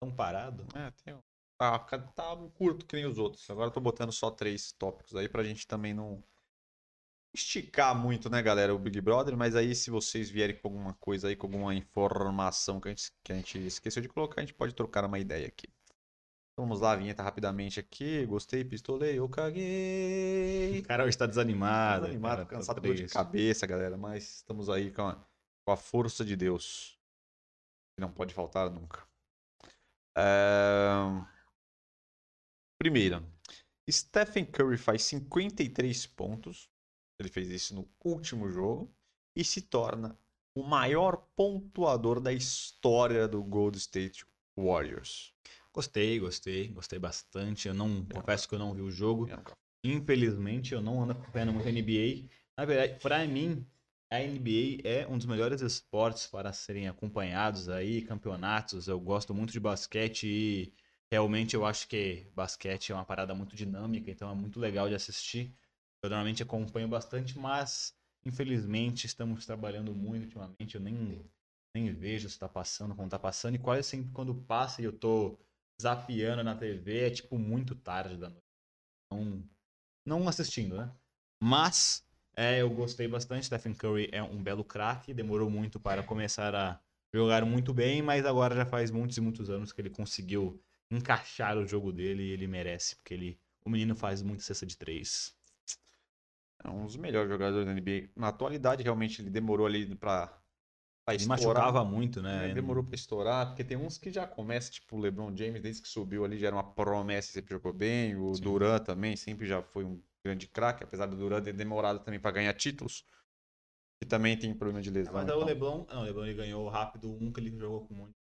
Tão parado? É, tem. um- Tá, tá curto que nem os outros. Agora eu tô botando só três tópicos aí pra gente também não esticar muito, né, galera, o Big Brother. Mas aí, se vocês vierem com alguma coisa aí, com alguma informação que a gente, que a gente esqueceu de colocar, a gente pode trocar uma ideia aqui. Vamos lá, vinheta rapidamente aqui. Gostei, pistolei, eu caguei. O cara hoje tá desanimado. Animado, cara, tá cansado, dor de cabeça, galera. Mas estamos aí com a, com a força de Deus. Que não pode faltar nunca. Ahn, Primeira, Stephen Curry faz 53 pontos. Ele fez isso no último jogo. E se torna o maior pontuador da história do Gold State Warriors. Gostei, gostei, gostei bastante. Eu não confesso que eu não vi o jogo. Eu Infelizmente, eu não ando acompanhando muito a NBA. Na verdade, pra mim, a NBA é um dos melhores esportes para serem acompanhados aí, campeonatos. Eu gosto muito de basquete e realmente eu acho que basquete é uma parada muito dinâmica, então é muito legal de assistir. Eu normalmente acompanho bastante, mas infelizmente estamos trabalhando muito ultimamente. Eu nem, nem vejo se tá passando, como tá passando, e quase sempre quando passa e eu tô zapeando na TV, é tipo muito tarde da noite. Não, não assistindo, né? Mas é, eu gostei bastante. Stephen Curry é um belo craque, demorou muito para começar a jogar muito bem, mas agora já faz muitos e muitos anos que ele conseguiu encaixar o jogo dele e ele merece, porque ele, o menino faz muito cesta de três. É um dos melhores jogadores da NBA. Na atualidade, realmente, ele demorou ali pra, pra Ele estourar. machucava muito, né? É, demorou pra estourar, porque tem uns que já começam, tipo o LeBron James, desde que subiu ali, já era uma promessa e sempre jogou bem. O Sim. Durant também sempre já foi um grande craque, apesar do Durant ter demorado também pra ganhar títulos. E também tem problema de lesão. Mas é então- o LeBron, não, o LeBron ele ganhou rápido um que ele jogou com muito.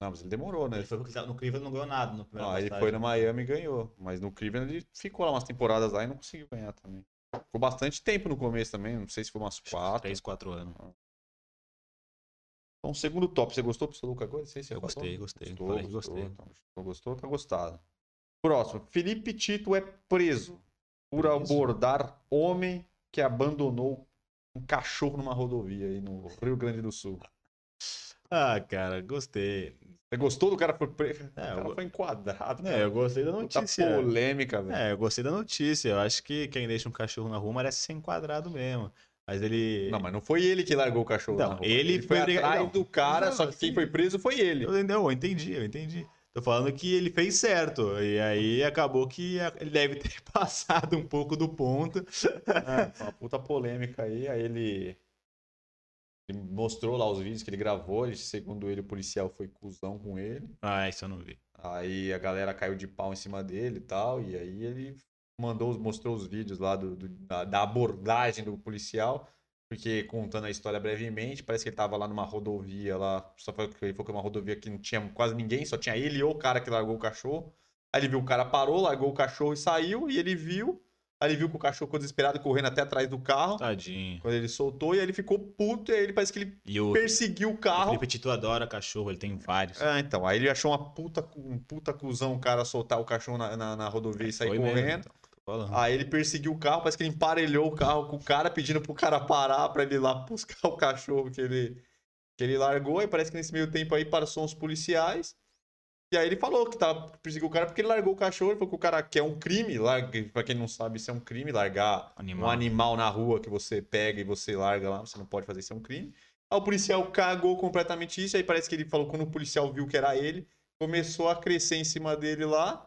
Não, mas ele demorou, né? Ele foi no Cleveland não ganhou nada no primeiro Ah, ele foi no Miami e ganhou. Mas no Cleveland ele ficou lá umas temporadas lá e não conseguiu ganhar também. Ficou bastante tempo no começo também, não sei se foi umas quatro. 3, 4 anos. Então, segundo top, você gostou, Pistolou agora? Não sei se Eu gostei, gostei. Gostou, Falei gostou, gostei. Então, gostou, gostou, tá gostado. Próximo. Felipe Tito é preso por Preso? abordar homem que abandonou um cachorro numa rodovia aí no Rio Grande do Sul. Ah, cara, gostei. Você gostou do cara foi preso? o É, cara eu- foi enquadrado. É, cara. eu gostei da notícia. polêmica, velho. É, eu gostei da notícia. Eu acho que quem deixa um cachorro na rua merece ser enquadrado mesmo. Mas ele. Não, mas não foi ele que largou o cachorro Não, na rua. ele foi foi atrás não. do cara, Não, só que quem assim- foi preso foi ele. Eu, não, eu entendi, eu entendi. Tô falando que ele fez certo. E aí acabou que ele deve ter passado um pouco do ponto. É, uma puta polêmica aí. Aí ele, ele mostrou lá os vídeos que ele gravou. e segundo ele, o policial foi cuzão com ele. Ah, isso eu não vi. Aí a galera caiu de pau em cima dele e tal. E aí ele mandou, os- mostrou os vídeos lá do, do- da, da abordagem do policial. Porque contando a história brevemente, parece que ele tava lá numa rodovia lá. Só foi que ele falou que era uma rodovia que não tinha quase ninguém, só tinha ele ou o cara que largou o cachorro. Aí ele viu o cara parou, largou o cachorro e saiu. E ele viu. Aí ele viu que o cachorro ficou desesperado correndo até atrás do carro. Tadinho. Quando ele soltou, e aí ele ficou puto, e aí ele parece que ele o, perseguiu o o carro. Felipe Tito adora cachorro, ele tem vários. É, então, aí ele achou uma puta, um puta cuzão o cara soltar o cachorro na, na, na rodovia e sair Foi mesmo, correndo. então. Falando. Aí ele perseguiu o carro, parece que ele emparelhou o carro com o cara, pedindo pro cara parar pra ele ir lá buscar o cachorro que ele, que ele largou. E parece que nesse meio tempo aí passou uns policiais. E aí ele falou que tava perseguiu o cara porque ele largou o cachorro. Ele falou que o cara quer um crime. Larga, pra quem não sabe, isso é um crime. Largar Animal. um animal na rua que você pega e você larga lá. Você não pode fazer isso, é um crime. Aí o policial cagou completamente isso. Aí parece que ele falou quando o policial viu que era ele, começou a crescer em cima dele lá.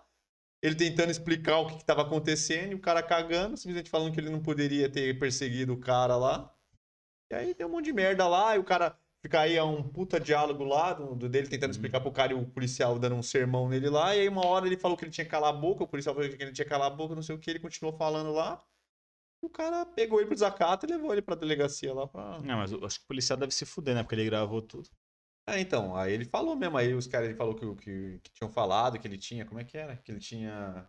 Ele tentando explicar o que estava acontecendo e o cara cagando, simplesmente falando que ele não poderia ter perseguido o cara lá. E aí deu um monte de merda lá, e o cara fica aí a um puta diálogo lá, do, do dele tentando explicar pro cara e o policial dando um sermão nele lá. E aí uma hora ele falou que ele tinha que calar a boca, o policial falou que ele tinha que calar a boca, não sei o que, ele continuou falando lá. E o cara pegou ele pro desacato e levou ele pra delegacia lá pra. Não, mas eu acho que o policial deve se fuder, né? Porque ele gravou tudo. É, então, aí ele falou mesmo, aí os caras, ele falou que, que, que tinham falado, que ele tinha, como é que era? Que ele tinha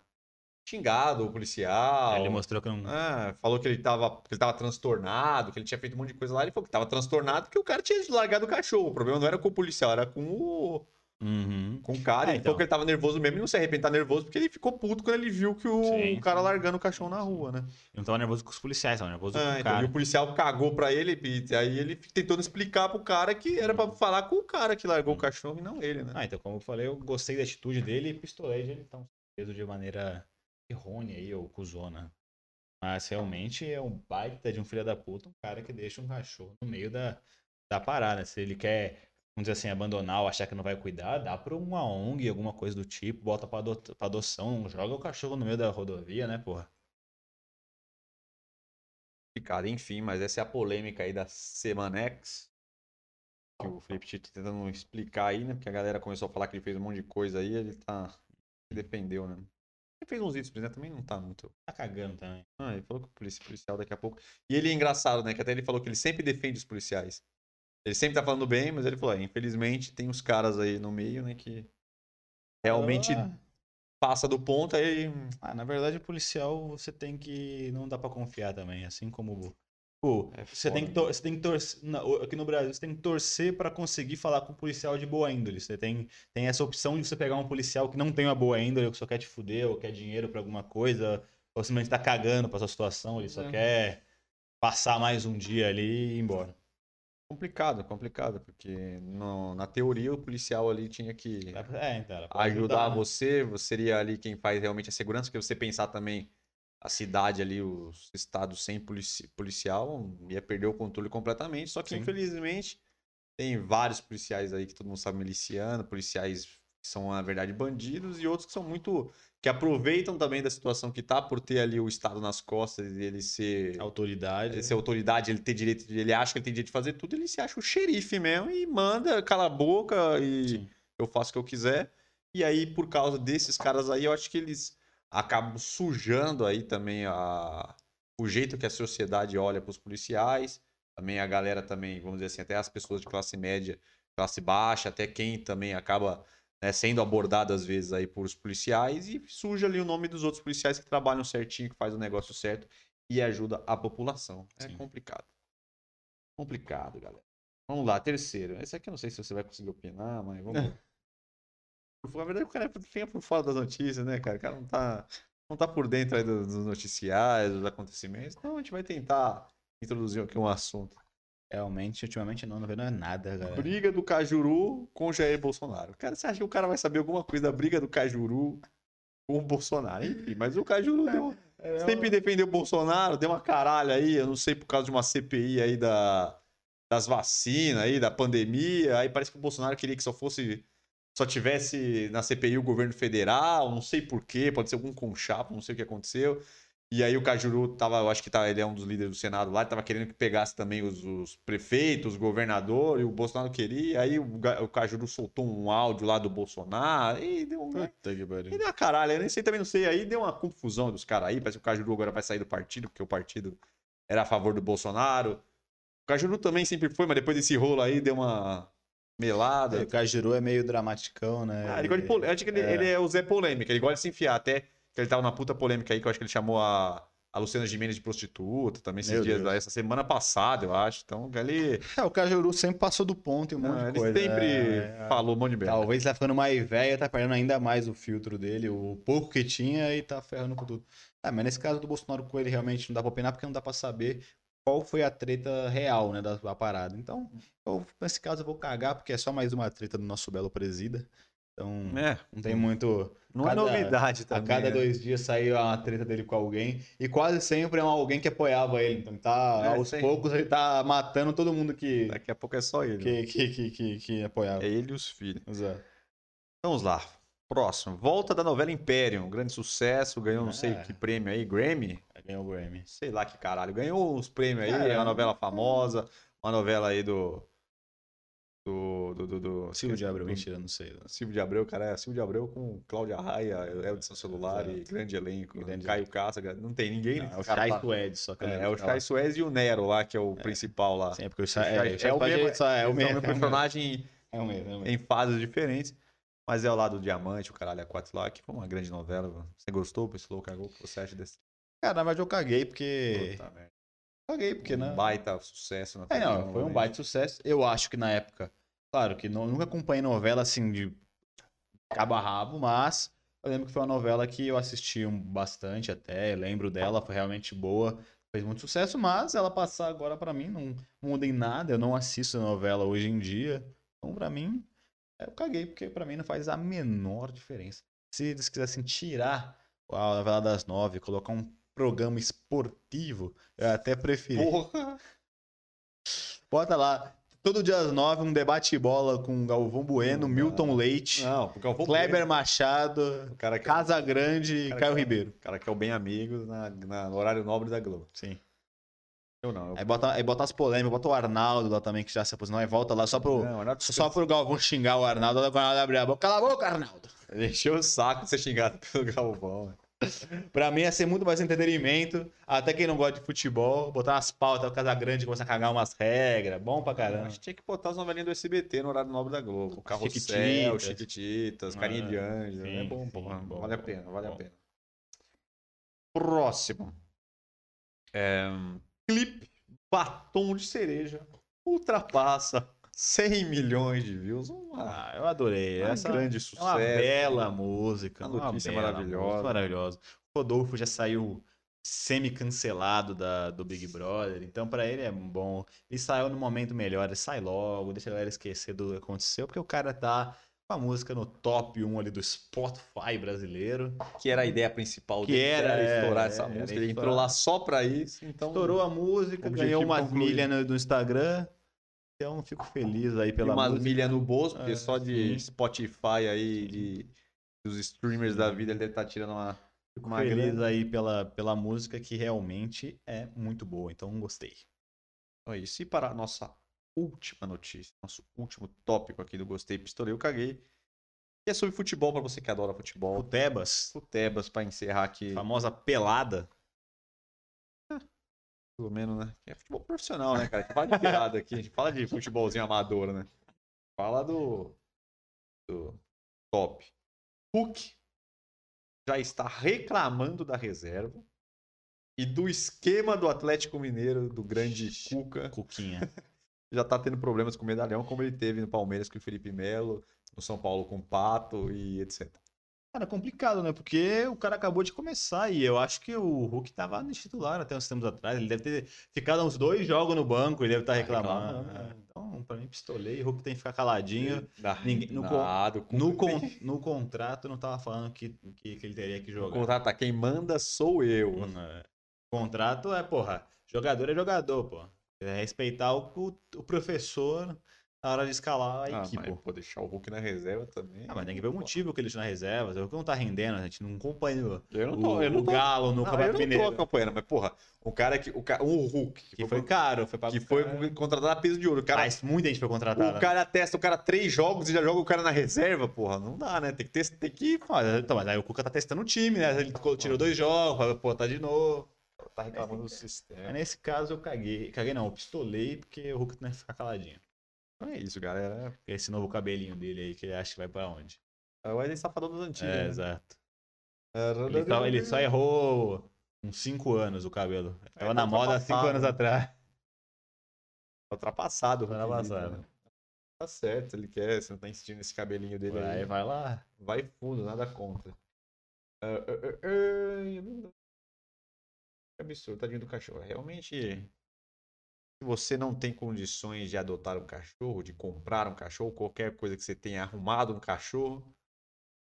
xingado o policial. Aí ele mostrou que não. Ah, falou que ele, tava, que ele tava transtornado, que ele tinha feito um monte de coisa lá. Ele falou que tava transtornado porque o cara tinha largado o cachorro. O problema não era com o policial, era com o, Uhum. com o cara. É, ele então. falou que ele tava nervoso mesmo e não se arrepende de estar nervoso porque ele ficou puto quando ele viu que o Sim, cara sim. largando o cachorro na rua, né? Ele não tava nervoso com os policiais, tava nervoso Ah, com o então, cara. e o policial cagou pra ele e aí ele tentou explicar pro cara que era pra falar com o cara que largou o cachorro e não ele, né? Ah, então, como eu falei, eu gostei da atitude dele e pistolei de ele então preso de maneira errônea aí, ou cuzona. Mas realmente é um baita de um filho da puta, um cara que deixa um cachorro no meio da, da parada. Se ele quer, vamos dizer assim, abandonar ou achar que não vai cuidar, dá pra uma ONG, alguma coisa do tipo, bota ado- pra adoção, joga o cachorro no meio da rodovia, né, porra? complicado, enfim, mas essa é a polêmica aí da Semanex. Que o Felipe Tito tá tentando explicar aí, né? Porque a galera começou a falar que ele fez um monte de coisa aí, ele tá. Ele defendeu, né? Ele fez uns vídeos, né? Também não tá muito. Tá cagando também. Ah, ele falou que o policial daqui a pouco. E ele é engraçado, né? Que até ele falou que ele sempre defende os policiais. Ele sempre tá falando bem, mas ele falou, é, infelizmente tem os caras aí no meio, né? Que realmente Ah, passa do ponto, aí. Ah, na verdade, o policial você tem que. Não dá pra confiar também, assim como. Pô, É você, tem que você tem que torcer. Aqui no Brasil, você tem que torcer pra conseguir falar com um policial de boa índole. Você tem, tem essa opção de você pegar um policial que não tem uma boa índole, que só quer te fuder, ou quer dinheiro pra alguma coisa, ou simplesmente tá cagando pra sua situação, ele só É. quer passar mais um dia ali e ir embora. Complicado, complicado, porque no- na teoria o policial ali tinha que. É, então, pra ajudar você, você seria ali quem faz realmente a segurança, porque você pensar também a cidade ali, os estados sem polici- policial, ia perder o controle completamente, só que Sim. infelizmente tem vários policiais aí que todo mundo sabe miliciano, policiais que são na verdade bandidos e outros que são muito que aproveitam também da situação que tá por ter ali o estado nas costas e ele ser Autoridade. ele ser autoridade, ele ter direito, de- ele acha que ele tem direito de fazer tudo, ele se acha o xerife mesmo e manda, cala a boca e Sim. eu faço o que eu quiser. E aí, por causa desses caras aí, eu acho que eles acabam sujando aí também a... o jeito que a sociedade olha para os policiais. Também a galera também, vamos dizer assim, até as pessoas de classe média, classe baixa, até quem também acaba né, sendo abordado às vezes aí por os policiais e suja ali o nome dos outros policiais que trabalham certinho, que faz o negócio certo e ajuda a população. É Sim. complicado. Complicado, galera. Vamos lá, terceiro. Esse aqui eu não sei se você vai conseguir opinar, mas vamos lá. Na verdade, o cara fica por fora das notícias, né, cara? O cara não tá, não tá por dentro aí dos, dos noticiários, dos acontecimentos. Então a gente vai tentar introduzir aqui um assunto. Realmente, ultimamente não, não vê não é nada, galera. Briga do Cajuru com o Jair Bolsonaro. Cara, você acha que o cara vai saber alguma coisa da briga do Cajuru com o Bolsonaro? Enfim, mas o Cajuru deu, sempre defendeu o Bolsonaro, deu uma caralho aí, eu não sei, por causa de uma CPI aí da, das vacinas aí, da pandemia. Aí parece que o Bolsonaro queria que só fosse. Só tivesse na CPI o governo federal, não sei porquê, pode ser algum conchapo, não sei o que aconteceu. E aí o Cajuru tava, eu acho que tá, ele é um dos líderes do Senado lá, ele tava querendo que pegasse também os, os prefeitos, os governadores, e o Bolsonaro queria. Aí o, o Cajuru soltou um áudio lá do Bolsonaro, e deu um. Puta que E deu uma caralho, eu nem sei, também não sei. Aí deu uma confusão dos caras aí. Parece que o Cajuru agora vai sair do partido, porque o partido era a favor do Bolsonaro. O Cajuru também sempre foi, mas depois desse rolo aí deu uma melada. O Cajuru é meio dramaticão, né? Ah, ele gosta de pole- eu acho que ele, é. ele é o Zé Polêmica, ele gosta de se enfiar. Até que ele tava na puta polêmica aí, que eu acho que ele chamou a, a Luciana Gimenez de prostituta, também esses Meu dias, Deus. essa semana passada, eu acho. Então, ele, É, o Cajuru sempre passou do ponto e um monte não, de ele coisa. sempre É, falou um monte de merda. Talvez tá ficando mais velho, tá perdendo ainda mais o filtro dele, o pouco que tinha e tá ferrando com tudo. Ah, mas nesse caso do Bolsonaro com ele realmente não dá pra opinar porque não dá pra saber qual foi a treta real, né, da, da parada. Então, eu, nesse caso eu vou cagar porque é só mais uma treta do nosso belo presida. Então, É, não tem muito... não cada- é novidade A também. cada né? dois dias saía uma treta dele com alguém e quase sempre é alguém que apoiava ele. Então, tá, É, aos sim. poucos ele tá matando todo mundo que, Daqui a pouco é só ele. né? que, que, que, que, que apoiava. É ele e os filhos. Exato. Vamos lá. Próximo. Volta da novela Império. Um grande sucesso. Ganhou não sei É. que prêmio aí. Grammy? Ganhou o Grammy. Sei lá que caralho. Ganhou uns prêmios aí. É uma novela famosa. Uma novela aí do. Do. Do. do, do Silvio de Abreu, mentira, não sei. Silvio de Abreu, cara. É Silvio de Abreu com Cláudia Raia, Elton Celular e Exato. grande elenco. Grande Caio Cássio. Não tem ninguém. Não, é o Chay lá. Suede, só que É, é o tá lá. Chay Suez e o Nero lá, que é o principal lá. Sim, é porque o O Chay, é, o é o Suede mesmo- é é o mesmo. É o mesmo. personagem É o mesmo, é o mesmo. em fases diferentes. Mas é o lado do Diamante, o caralho, a 4 lá, que foi uma grande novela. Você gostou, pessoal? Cagou? O que você acha desse? Cara, na verdade eu caguei porque... Puta. Caguei porque, né? Um baita sucesso na É, não, foi um baita sucesso. Eu acho que na época, claro que não, nunca acompanhei novela assim de cabo a rabo, mas eu lembro que foi uma novela que eu assisti bastante até, lembro dela, foi realmente boa, fez muito sucesso, mas ela passar agora pra mim não muda em nada, eu não assisto novela hoje em dia. Então pra mim, eu caguei, porque pra mim não faz a menor diferença. Se eles quisessem tirar a novela das nove, colocar um programa esportivo, eu até preferi. Porra! Bota lá. Todo dia às nove, um debate bola com Galvão Bueno, Não, Milton. Leite, Não, vou Kleber Machado, O cara que, Casa Grande e Caio que- Ribeiro. o cara que é o bem amigo na, na- no horário nobre da Globo. Sim. Eu não. Eu... Aí bota, aí bota as polêmicas, bota o Arnaldo lá também, que já se aposentou, aí volta lá só pro, Não, Arnaldo só pro Galvão xingar o Arnaldo, o Arnaldo abrir a boca. Cala a boca, Arnaldo! Encheu o saco de ser xingado pelo Galvão. né? Pra mim ia ser muito mais entretenimento, até quem não gosta de futebol, botar umas pautas, o Casa Grande começa a cagar umas regras, bom pra caramba. Acho que tinha que botar as novelinhas do SBT no horário nobre da Globo. O Carrossel, Chiquititas. Chiquititas, Carinha Ah, de Anjo. sim, é bom, sim, porra. bom, vale a bom, pena, vale a bom. pena. Próximo. É, clipe Batom de Cereja ultrapassa 100 milhões de views. Uma, Ah, eu adorei. um Essa grande é sucesso. uma bela música. Uma notícia bela maravilhosa. música, maravilhosa. O Rodolfo já saiu semi-cancelado da, do Big Brother, então pra ele é bom. Ele saiu no momento melhor, ele sai logo, deixa a galera esquecer do que aconteceu, porque o cara tá com a música no top 1 ali do Spotify brasileiro. que era a ideia principal Que dele, era, estourar é, essa era música. Ele entrou lá só pra isso, então... Estourou a música, ganhou umas concluído. milhas no, no Instagram. Então fico feliz aí E pela umas música. milhas no bolso, porque É, só de sim. Spotify aí, de, dos streamers da vida, ele deve estar tirando uma, Fico uma feliz grana. aí pela, pela música que realmente é muito boa, então gostei. Então é isso. E para a nossa última notícia, nosso último tópico aqui do Gostei, Pistolei, eu caguei, que é sobre futebol, para você que adora futebol. O Tebas, Futebas, para encerrar aqui, famosa pelada. Pelo menos, né? É futebol profissional, né, cara? Fala de piada aqui, a gente fala de futebolzinho amador, né? Fala do, do top. Hulk já está reclamando da reserva e do esquema do Atlético Mineiro, do grande Cuca. Cuquinha. Já tá tendo problemas com o medalhão, como ele teve no Palmeiras com o Felipe Melo, no São Paulo com o Pato e etc. Cara, complicado, né? Porque o cara acabou de começar e eu acho que o Hulk tava no titular até uns tempos atrás. Ele deve ter ficado uns dois jogos no banco, ele deve estar Tá reclamando. reclamando, É, Então, pra mim, pistolei. O Hulk tem que ficar caladinho. Nada, Ninguém- no nada, o No, con- no contrato não tava falando que, que, que ele teria que o jogar. contrato tá, quem manda sou eu. É. Contrato é, porra, jogador é jogador, pô. É respeitar o, o, o professor na hora de escalar a Ah, equipe. mas, pô, deixar o Hulk na reserva também. Ah, mas tem que ver o motivo que ele está na reserva. O Hulk não tá rendendo, a gente não acompanha o, Eu não tô, o- eu não o tô, Galo no não, eu Campeonato não tô Mineiro. acompanhando, mas porra, o cara que. O cara, um Hulk, Que foi caro, foi pra que foi contratado a peso de ouro. O cara, Mas muita gente foi contratada. o cara testa o cara três jogos e já joga o cara na reserva, porra. Não dá, né? Tem que ter, tem que. Então, mas aí o Cuca tá testando o time, né? Ele tirou dois jogos, vai botar de novo. Tá reclamando do Mas sistema. nesse caso eu caguei. Caguei não, eu pistolei porque o Hulk não ia ficar caladinho. Então é isso, galera. Esse novo cabelinho dele aí, que ele acha que vai pra onde? É o Wesley Safadão dos antigos. É, né? exato. Ele só, ele só errou uns 5 anos o cabelo. Tava tá na moda há 5 ultrapassado, anos né? atrás. Tá ultrapassado. Tá ultrapassado. né? Tá certo, ele quer, você não tá insistindo nesse cabelinho dele Vai, aí. vai lá. Vai fundo, nada contra. Ah, ah, ah, ah, Que absurdo, tadinho do cachorro. Realmente, se você não tem condições de adotar um cachorro, de comprar um cachorro, qualquer coisa que você tenha arrumado um cachorro,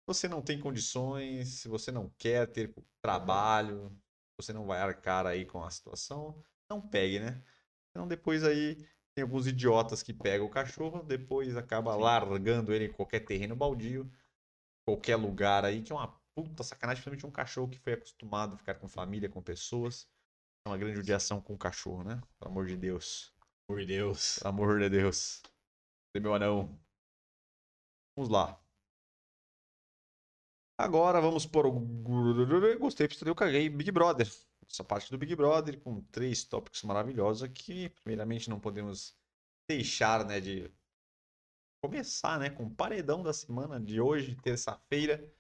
você não tem condições, se você não quer ter trabalho, você não vai arcar aí com a situação, não pegue, né? Então depois aí tem alguns idiotas que pegam o cachorro, depois acaba Sim. largando ele em qualquer terreno baldio, qualquer lugar aí, que é uma puta sacanagem, principalmente um cachorro que foi acostumado a ficar com família, com pessoas. É uma grande judiação com o cachorro, né? Pelo amor de Deus. Por Deus. Pelo amor de Deus. Cadê meu anão? Vamos lá. Agora vamos por o. Gostei, eu caguei. Big Brother. Essa parte do Big Brother com três tópicos maravilhosos aqui. Primeiramente, não podemos deixar, né, de começar, né, com o paredão da semana de hoje, terça-feira.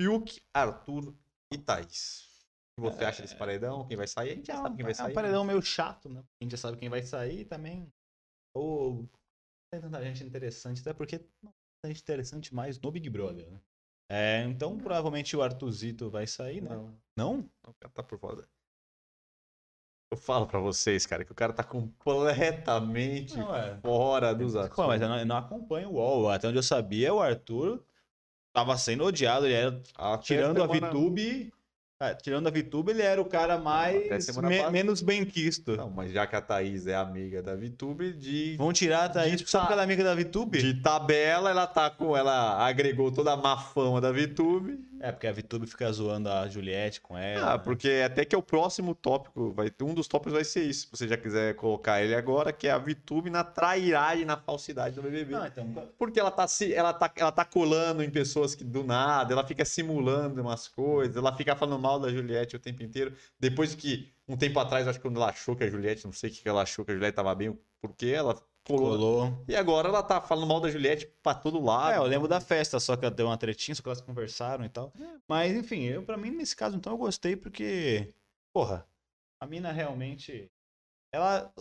Fiuk, Arthur e Thaís. O que você acha desse paredão? Quem vai sair? A gente já sabe quem vai é sair. um né? paredão meio chato, né? A gente já sabe quem vai sair também. Ou tem tanta gente interessante, até porque não tem gente interessante mais no Big Brother, né? É, então provavelmente o Arthuzito vai sair, né? Não. Não? O cara tá por fora. Eu falo pra vocês, cara, que o cara tá completamente Não, é. fora dos Pô, mas eu não, eu não acompanho o UOL. Até onde eu sabia, o Arthur tava sendo odiado. Ele era, Até tirando a VTube. É, tirando a VTube, ele era o cara mais. me- menos bem quisto. Não, mas já que a Thaís é amiga da VTube, de, Vão tirar a Thaís De só porque ela é amiga da VTube? de tabela, ela tá com. Ela agregou toda a má fama da VTube. É, porque a VTube fica zoando a Juliette com ela. Ah, porque até que é o próximo tópico. Vai, um dos tópicos vai ser isso. Se você já quiser colocar ele agora, que é a VTube na trairagem, na falsidade do BBB. Não, então. Porque ela tá, se, ela, tá, ela tá colando em pessoas que do nada, ela fica simulando umas coisas, ela fica falando mal da Juliette o tempo inteiro. Depois que, um tempo atrás, acho que quando ela achou que a Juliette, não sei o que que ela achou que a Juliette tava bem, porque ela colou. Colou. E agora ela tá falando mal da Juliette pra todo lado. É, eu lembro da festa, só que ela deu uma tretinha, só que elas conversaram e tal. É. Mas, enfim, eu, pra mim, nesse caso, então, eu gostei porque. Porra, a mina realmente. Ela.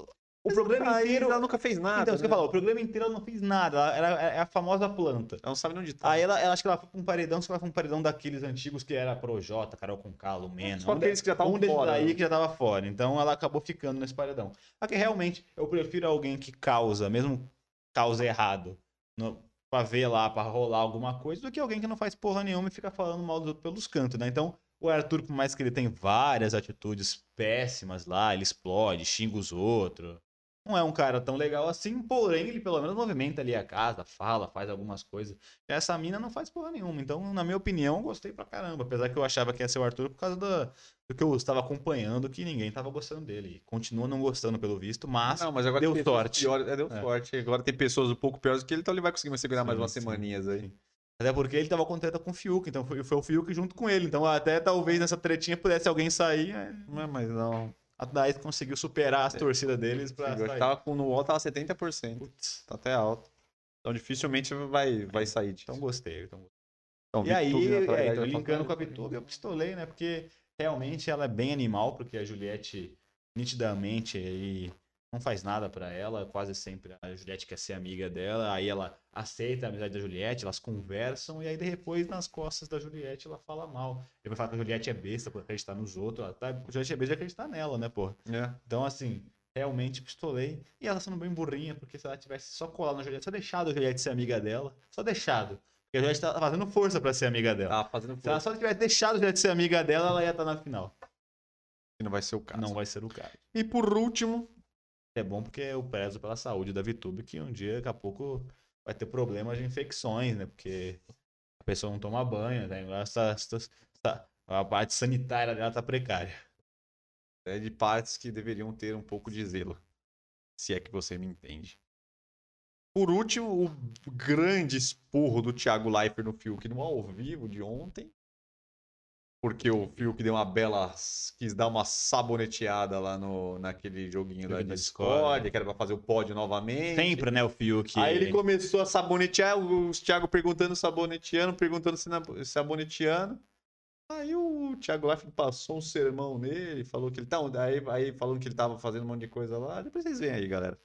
O programa Aí inteiro. ela nunca fez nada. Então, isso que eu né? falo, o programa inteiro ela não fez nada. Ela era, é a famosa planta. Ela não sabe onde tá. Aí ela, ela acho que ela foi pra um paredão, só que ela foi um paredão daqueles antigos que era Projota, Carol com Calo, Mena. Só um aqueles de- que já estavam um fora, aí né? que já tava fora. Então ela acabou ficando nesse paredão. Só que realmente eu prefiro alguém que causa, mesmo causa errado, no, pra ver lá, pra rolar alguma coisa, do que alguém que não faz porra nenhuma e fica falando mal dos outros pelos cantos, né? Então o Arthur, por mais que ele tem várias atitudes péssimas lá, ele explode, xinga os outros. Não é um cara tão legal assim, porém ele pelo menos movimenta ali a casa, fala, faz algumas coisas. Essa mina não faz porra nenhuma. Então, na minha opinião, eu gostei pra caramba. Apesar que eu achava que ia ser o Arthur por causa da- do que eu estava acompanhando, que ninguém tava gostando dele. E continua não gostando pelo visto, mas. Não, mas agora deu sorte. piores- é, deu É. sorte. Agora tem pessoas um pouco piores do que ele, então ele vai conseguir segurar mais Sim, umas sim, semaninhas aí. sim. Até porque ele tava contente com o Fiuk, então foi, foi o Fiuk junto com ele. Então, até talvez nessa tretinha pudesse alguém sair. é, mas não. A Thaís conseguiu superar as torcidas deles pra sair. tava com, no UOL tava 70%. Putz, Tá até alto. Então dificilmente vai, vai sair disso. então gostei. Então Então, E aí, é, então, linkando com a. Vitube, eu pistolei, né? Porque realmente ela é bem animal, porque a Juliette, nitidamente, aí não faz nada pra ela. Quase sempre a Juliette quer ser amiga dela, aí ela aceita a amizade da Juliette, elas conversam, e aí depois, nas costas da Juliette, ela fala mal. Ele vai falar que a Juliette é besta por acreditar nos outros. Ela tá, a Juliette é besta de acreditar nela, né, pô? É. Então, assim, realmente pistolei. E ela sendo bem burrinha, porque se ela tivesse só colado na Juliette, só deixado a Juliette ser amiga dela, só deixado. Porque a Juliette tá fazendo força pra ser amiga dela. Tá fazendo Se ela força. só tivesse deixado a Juliette ser amiga dela, ela ia estar na final. que não vai ser o caso. Não vai ser o caso. E por último, É bom porque eu prezo pela saúde da VTube, que um dia, daqui a pouco, vai ter problemas de infecções, né? Porque a pessoa não toma banho, né? Essa, essa- a parte sanitária dela tá precária. é de partes que deveriam ter um pouco de zelo. Se é que você me entende. Por último, o grande esporro do Thiago Leifert no Fiuk no ao vivo de ontem. Porque o Fiuk deu uma bela. quis dar uma saboneteada lá no, naquele joguinho da Discord, Discord. que era pra fazer o pódio novamente. Sempre, né, o Fiuk. Aí ele começou a sabonetear, os Thiago perguntando, saboneteando, perguntando se saboneteando. Aí o Thiago Leifert passou um sermão nele, falou que ele tá, aí, aí falando que ele tava fazendo um monte de coisa lá. Depois vocês veem aí, galera.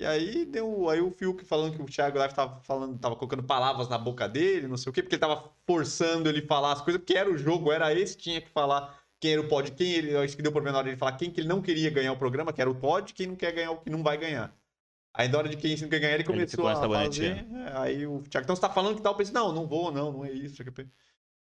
E aí deu aí o Fiuk falando que o Thiago Leifert tava falando, tava colocando palavras na boca dele, não sei o quê, porque ele tava forçando ele falar as coisas, porque era o jogo, era esse tinha que falar quem era o pod, quem ele, acho que deu problema na hora de falar quem que ele não queria ganhar o programa, que era o pod, quem não quer ganhar o que não vai ganhar. Aí na hora de quem não quer ganhar, ele começou Ele a fazer, é, aí o Thiago, então você tá falando que tal, eu pensei, não, não vou, não, não é isso.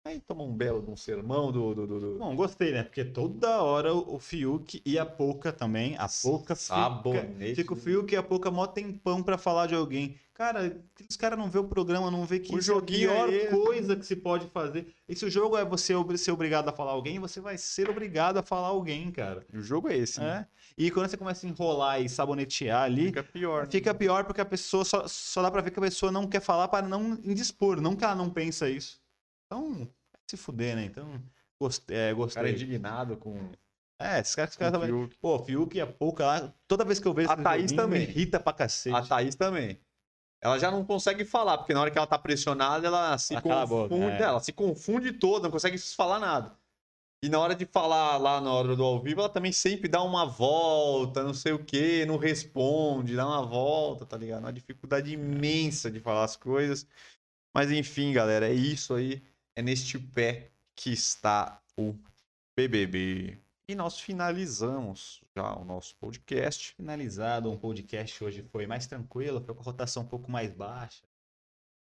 Aí toma um belo de um sermão do, do, do, do... Bom, gostei, né? Porque toda hora o Fiuk e a Poca também. A Poca fica, Sabonete, fica o né? Fiuk e a Poca mó tempão pra falar de alguém. Cara, os caras não vê o programa, não vê que O isso é a é pior esse. coisa que se pode fazer. E se o jogo é você ser obrigado a falar alguém, você vai ser obrigado a falar alguém, cara. O jogo é esse, né? É? E quando você começa a enrolar e sabonetear ali, Fica pior. né? fica pior porque a pessoa só, só dá pra ver que a pessoa não quer falar para não indispor, não que ela não pensa isso. Então, se fuder, né? Então, gostei. É, O cara é gostei. indignado com, É, esses caras, o também. Fiuk. Pô, Fiuk e a Pouca lá, toda vez que eu vejo A Thaís joguinho, também. me irrita pra cacete. A Thaís também. Ela já não consegue falar, porque na hora que ela tá pressionada, ela se a boca, confunde. é. Ela se confunde toda, não consegue falar nada. E na hora de falar lá na hora do ao vivo, ela também sempre dá uma volta, não sei o quê, não responde, dá uma volta, tá ligado? Uma dificuldade imensa de falar as coisas. Mas enfim, galera, é isso aí. É neste pé que está o BBB. E nós finalizamos já o nosso podcast. Finalizado, um podcast hoje foi mais tranquilo, foi com a rotação um pouco mais baixa.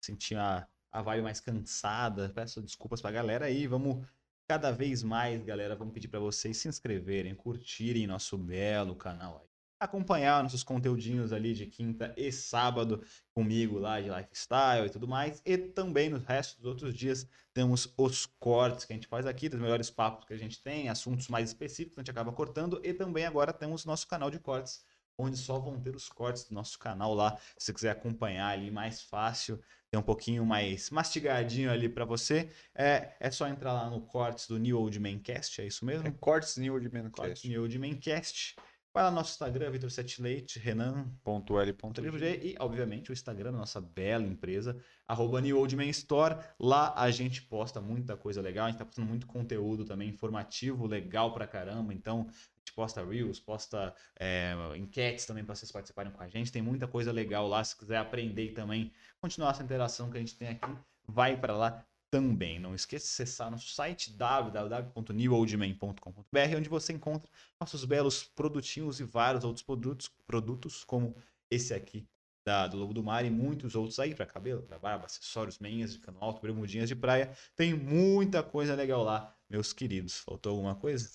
Senti a, a vibe mais cansada. Peço desculpas pra galera aí. Vamos cada vez mais, galera. Vamos pedir pra vocês se inscreverem, curtirem nosso belo canal aí. Acompanhar nossos conteúdinhos ali de quinta e sábado comigo lá de lifestyle e tudo mais. E também nos restos dos outros dias temos os cortes que a gente faz aqui, dos melhores papos que a gente tem, assuntos mais específicos, a gente acaba cortando. E também agora temos nosso canal de cortes, onde só vão ter os cortes do nosso canal lá. Se você quiser acompanhar ali mais fácil, tem um pouquinho mais mastigadinho ali pra você, é, é só entrar lá no cortes do New Old Mancast, é isso mesmo? É Cortes New Cortes Mancast. New Old Mancast. Vai lá no nosso Instagram, Vitor Sete Leite, Renan, Ponto L. Ponto Ponto G. LG e, obviamente, o Instagram da nossa bela empresa, arroba New Old Man Store. Lá a gente posta muita coisa legal, a gente tá postando muito conteúdo também informativo, legal pra caramba. Então, a gente posta Reels, posta é, enquetes também para vocês participarem com a gente. Tem muita coisa legal lá. Se quiser aprender e também continuar essa interação que a gente tem aqui, vai para lá também. Não esqueça de acessar nosso site www.newoldman.com.br, onde você encontra nossos belos produtinhos e vários outros produtos, produtos como esse aqui da, do Lobo do Mar e muitos outros aí para cabelo, para barba, acessórios, meinhas de cano alto, bermudinhas de praia. Tem muita coisa legal lá, meus queridos. Faltou alguma coisa?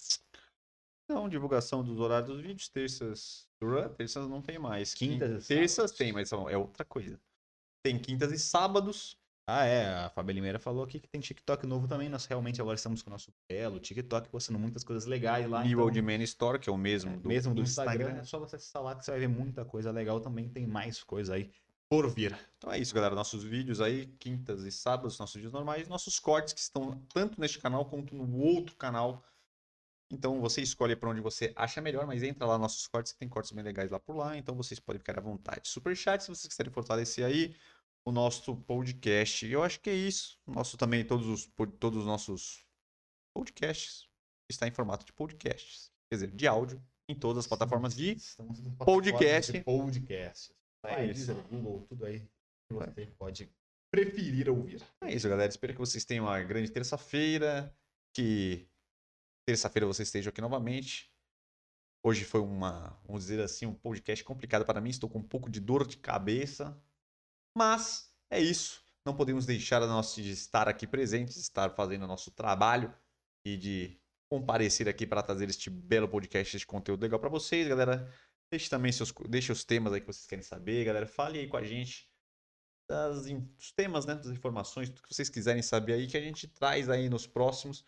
Não, divulgação dos horários dos vídeos, terças. Terças não tem mais. Quintas e Terças sábados. tem, mas é outra coisa. Tem quintas e sábados. Ah, é, a Fábia Limeira falou aqui que tem TikTok novo também. Nós realmente agora estamos com o nosso belo TikTok, postando muitas coisas legais lá. New então- Old Man Store, que é o mesmo do, mesmo do Instagram. É só você acessar lá que você vai ver muita coisa legal. Também tem mais coisa aí por vir. Então é isso, galera. Nossos vídeos aí, quintas e sábados, nossos dias normais, nossos cortes que estão tanto neste canal quanto no outro canal. Então você escolhe para onde você acha melhor, mas entra lá nos nossos cortes, que tem cortes bem legais lá por lá, então vocês podem ficar à vontade. Superchat, se vocês quiserem fortalecer aí o nosso podcast. Eu acho que é isso. Nosso também, todos os, todos os nossos podcasts está em formato de podcasts. Quer dizer, de áudio, em todas as plataformas de podcast. de podcast. É É isso. Google, tudo aí. que Você pode preferir ouvir. É isso, galera. Espero que vocês tenham uma grande terça-feira. Que terça-feira você esteja aqui novamente. Hoje foi uma, vamos dizer assim, um podcast complicado para mim. Estou com um pouco de dor de cabeça. Mas é isso. Não podemos deixar a nossa, de estar aqui presentes, estar fazendo o nosso trabalho e de comparecer aqui para trazer este belo podcast, este conteúdo legal para vocês, galera. Deixe também seus, deixe os temas aí que vocês querem saber, galera. Fale aí com a gente das, dos temas, né, das informações, tudo que vocês quiserem saber aí, que a gente traz aí nos próximos,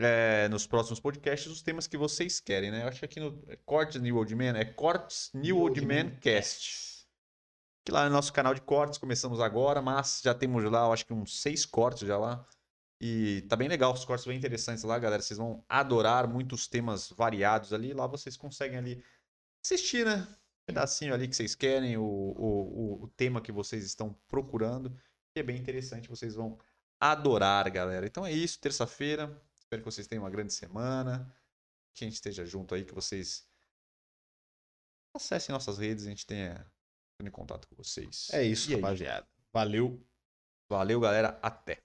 é, nos próximos podcasts, os temas que vocês querem, né? Eu acho que aqui no é Cortes New Old Man, é Cortes New Old Man Cast. Que lá no nosso canal de cortes, começamos agora, mas já temos lá, eu acho que uns seis cortes já lá. E tá bem legal, os cortes bem interessantes lá, galera. Vocês vão adorar muitos temas variados ali. Lá vocês conseguem ali assistir, né? Um pedacinho ali que vocês querem, o, o, o, tema que vocês estão procurando. Que é bem interessante, vocês vão adorar, galera. Então é isso, terça-feira. Espero que vocês tenham uma grande semana. Que a gente esteja junto aí, que vocês acessem nossas redes, a gente tenha em contato com vocês. É isso, E aí? rapaziada. Valeu. Valeu, galera. Até.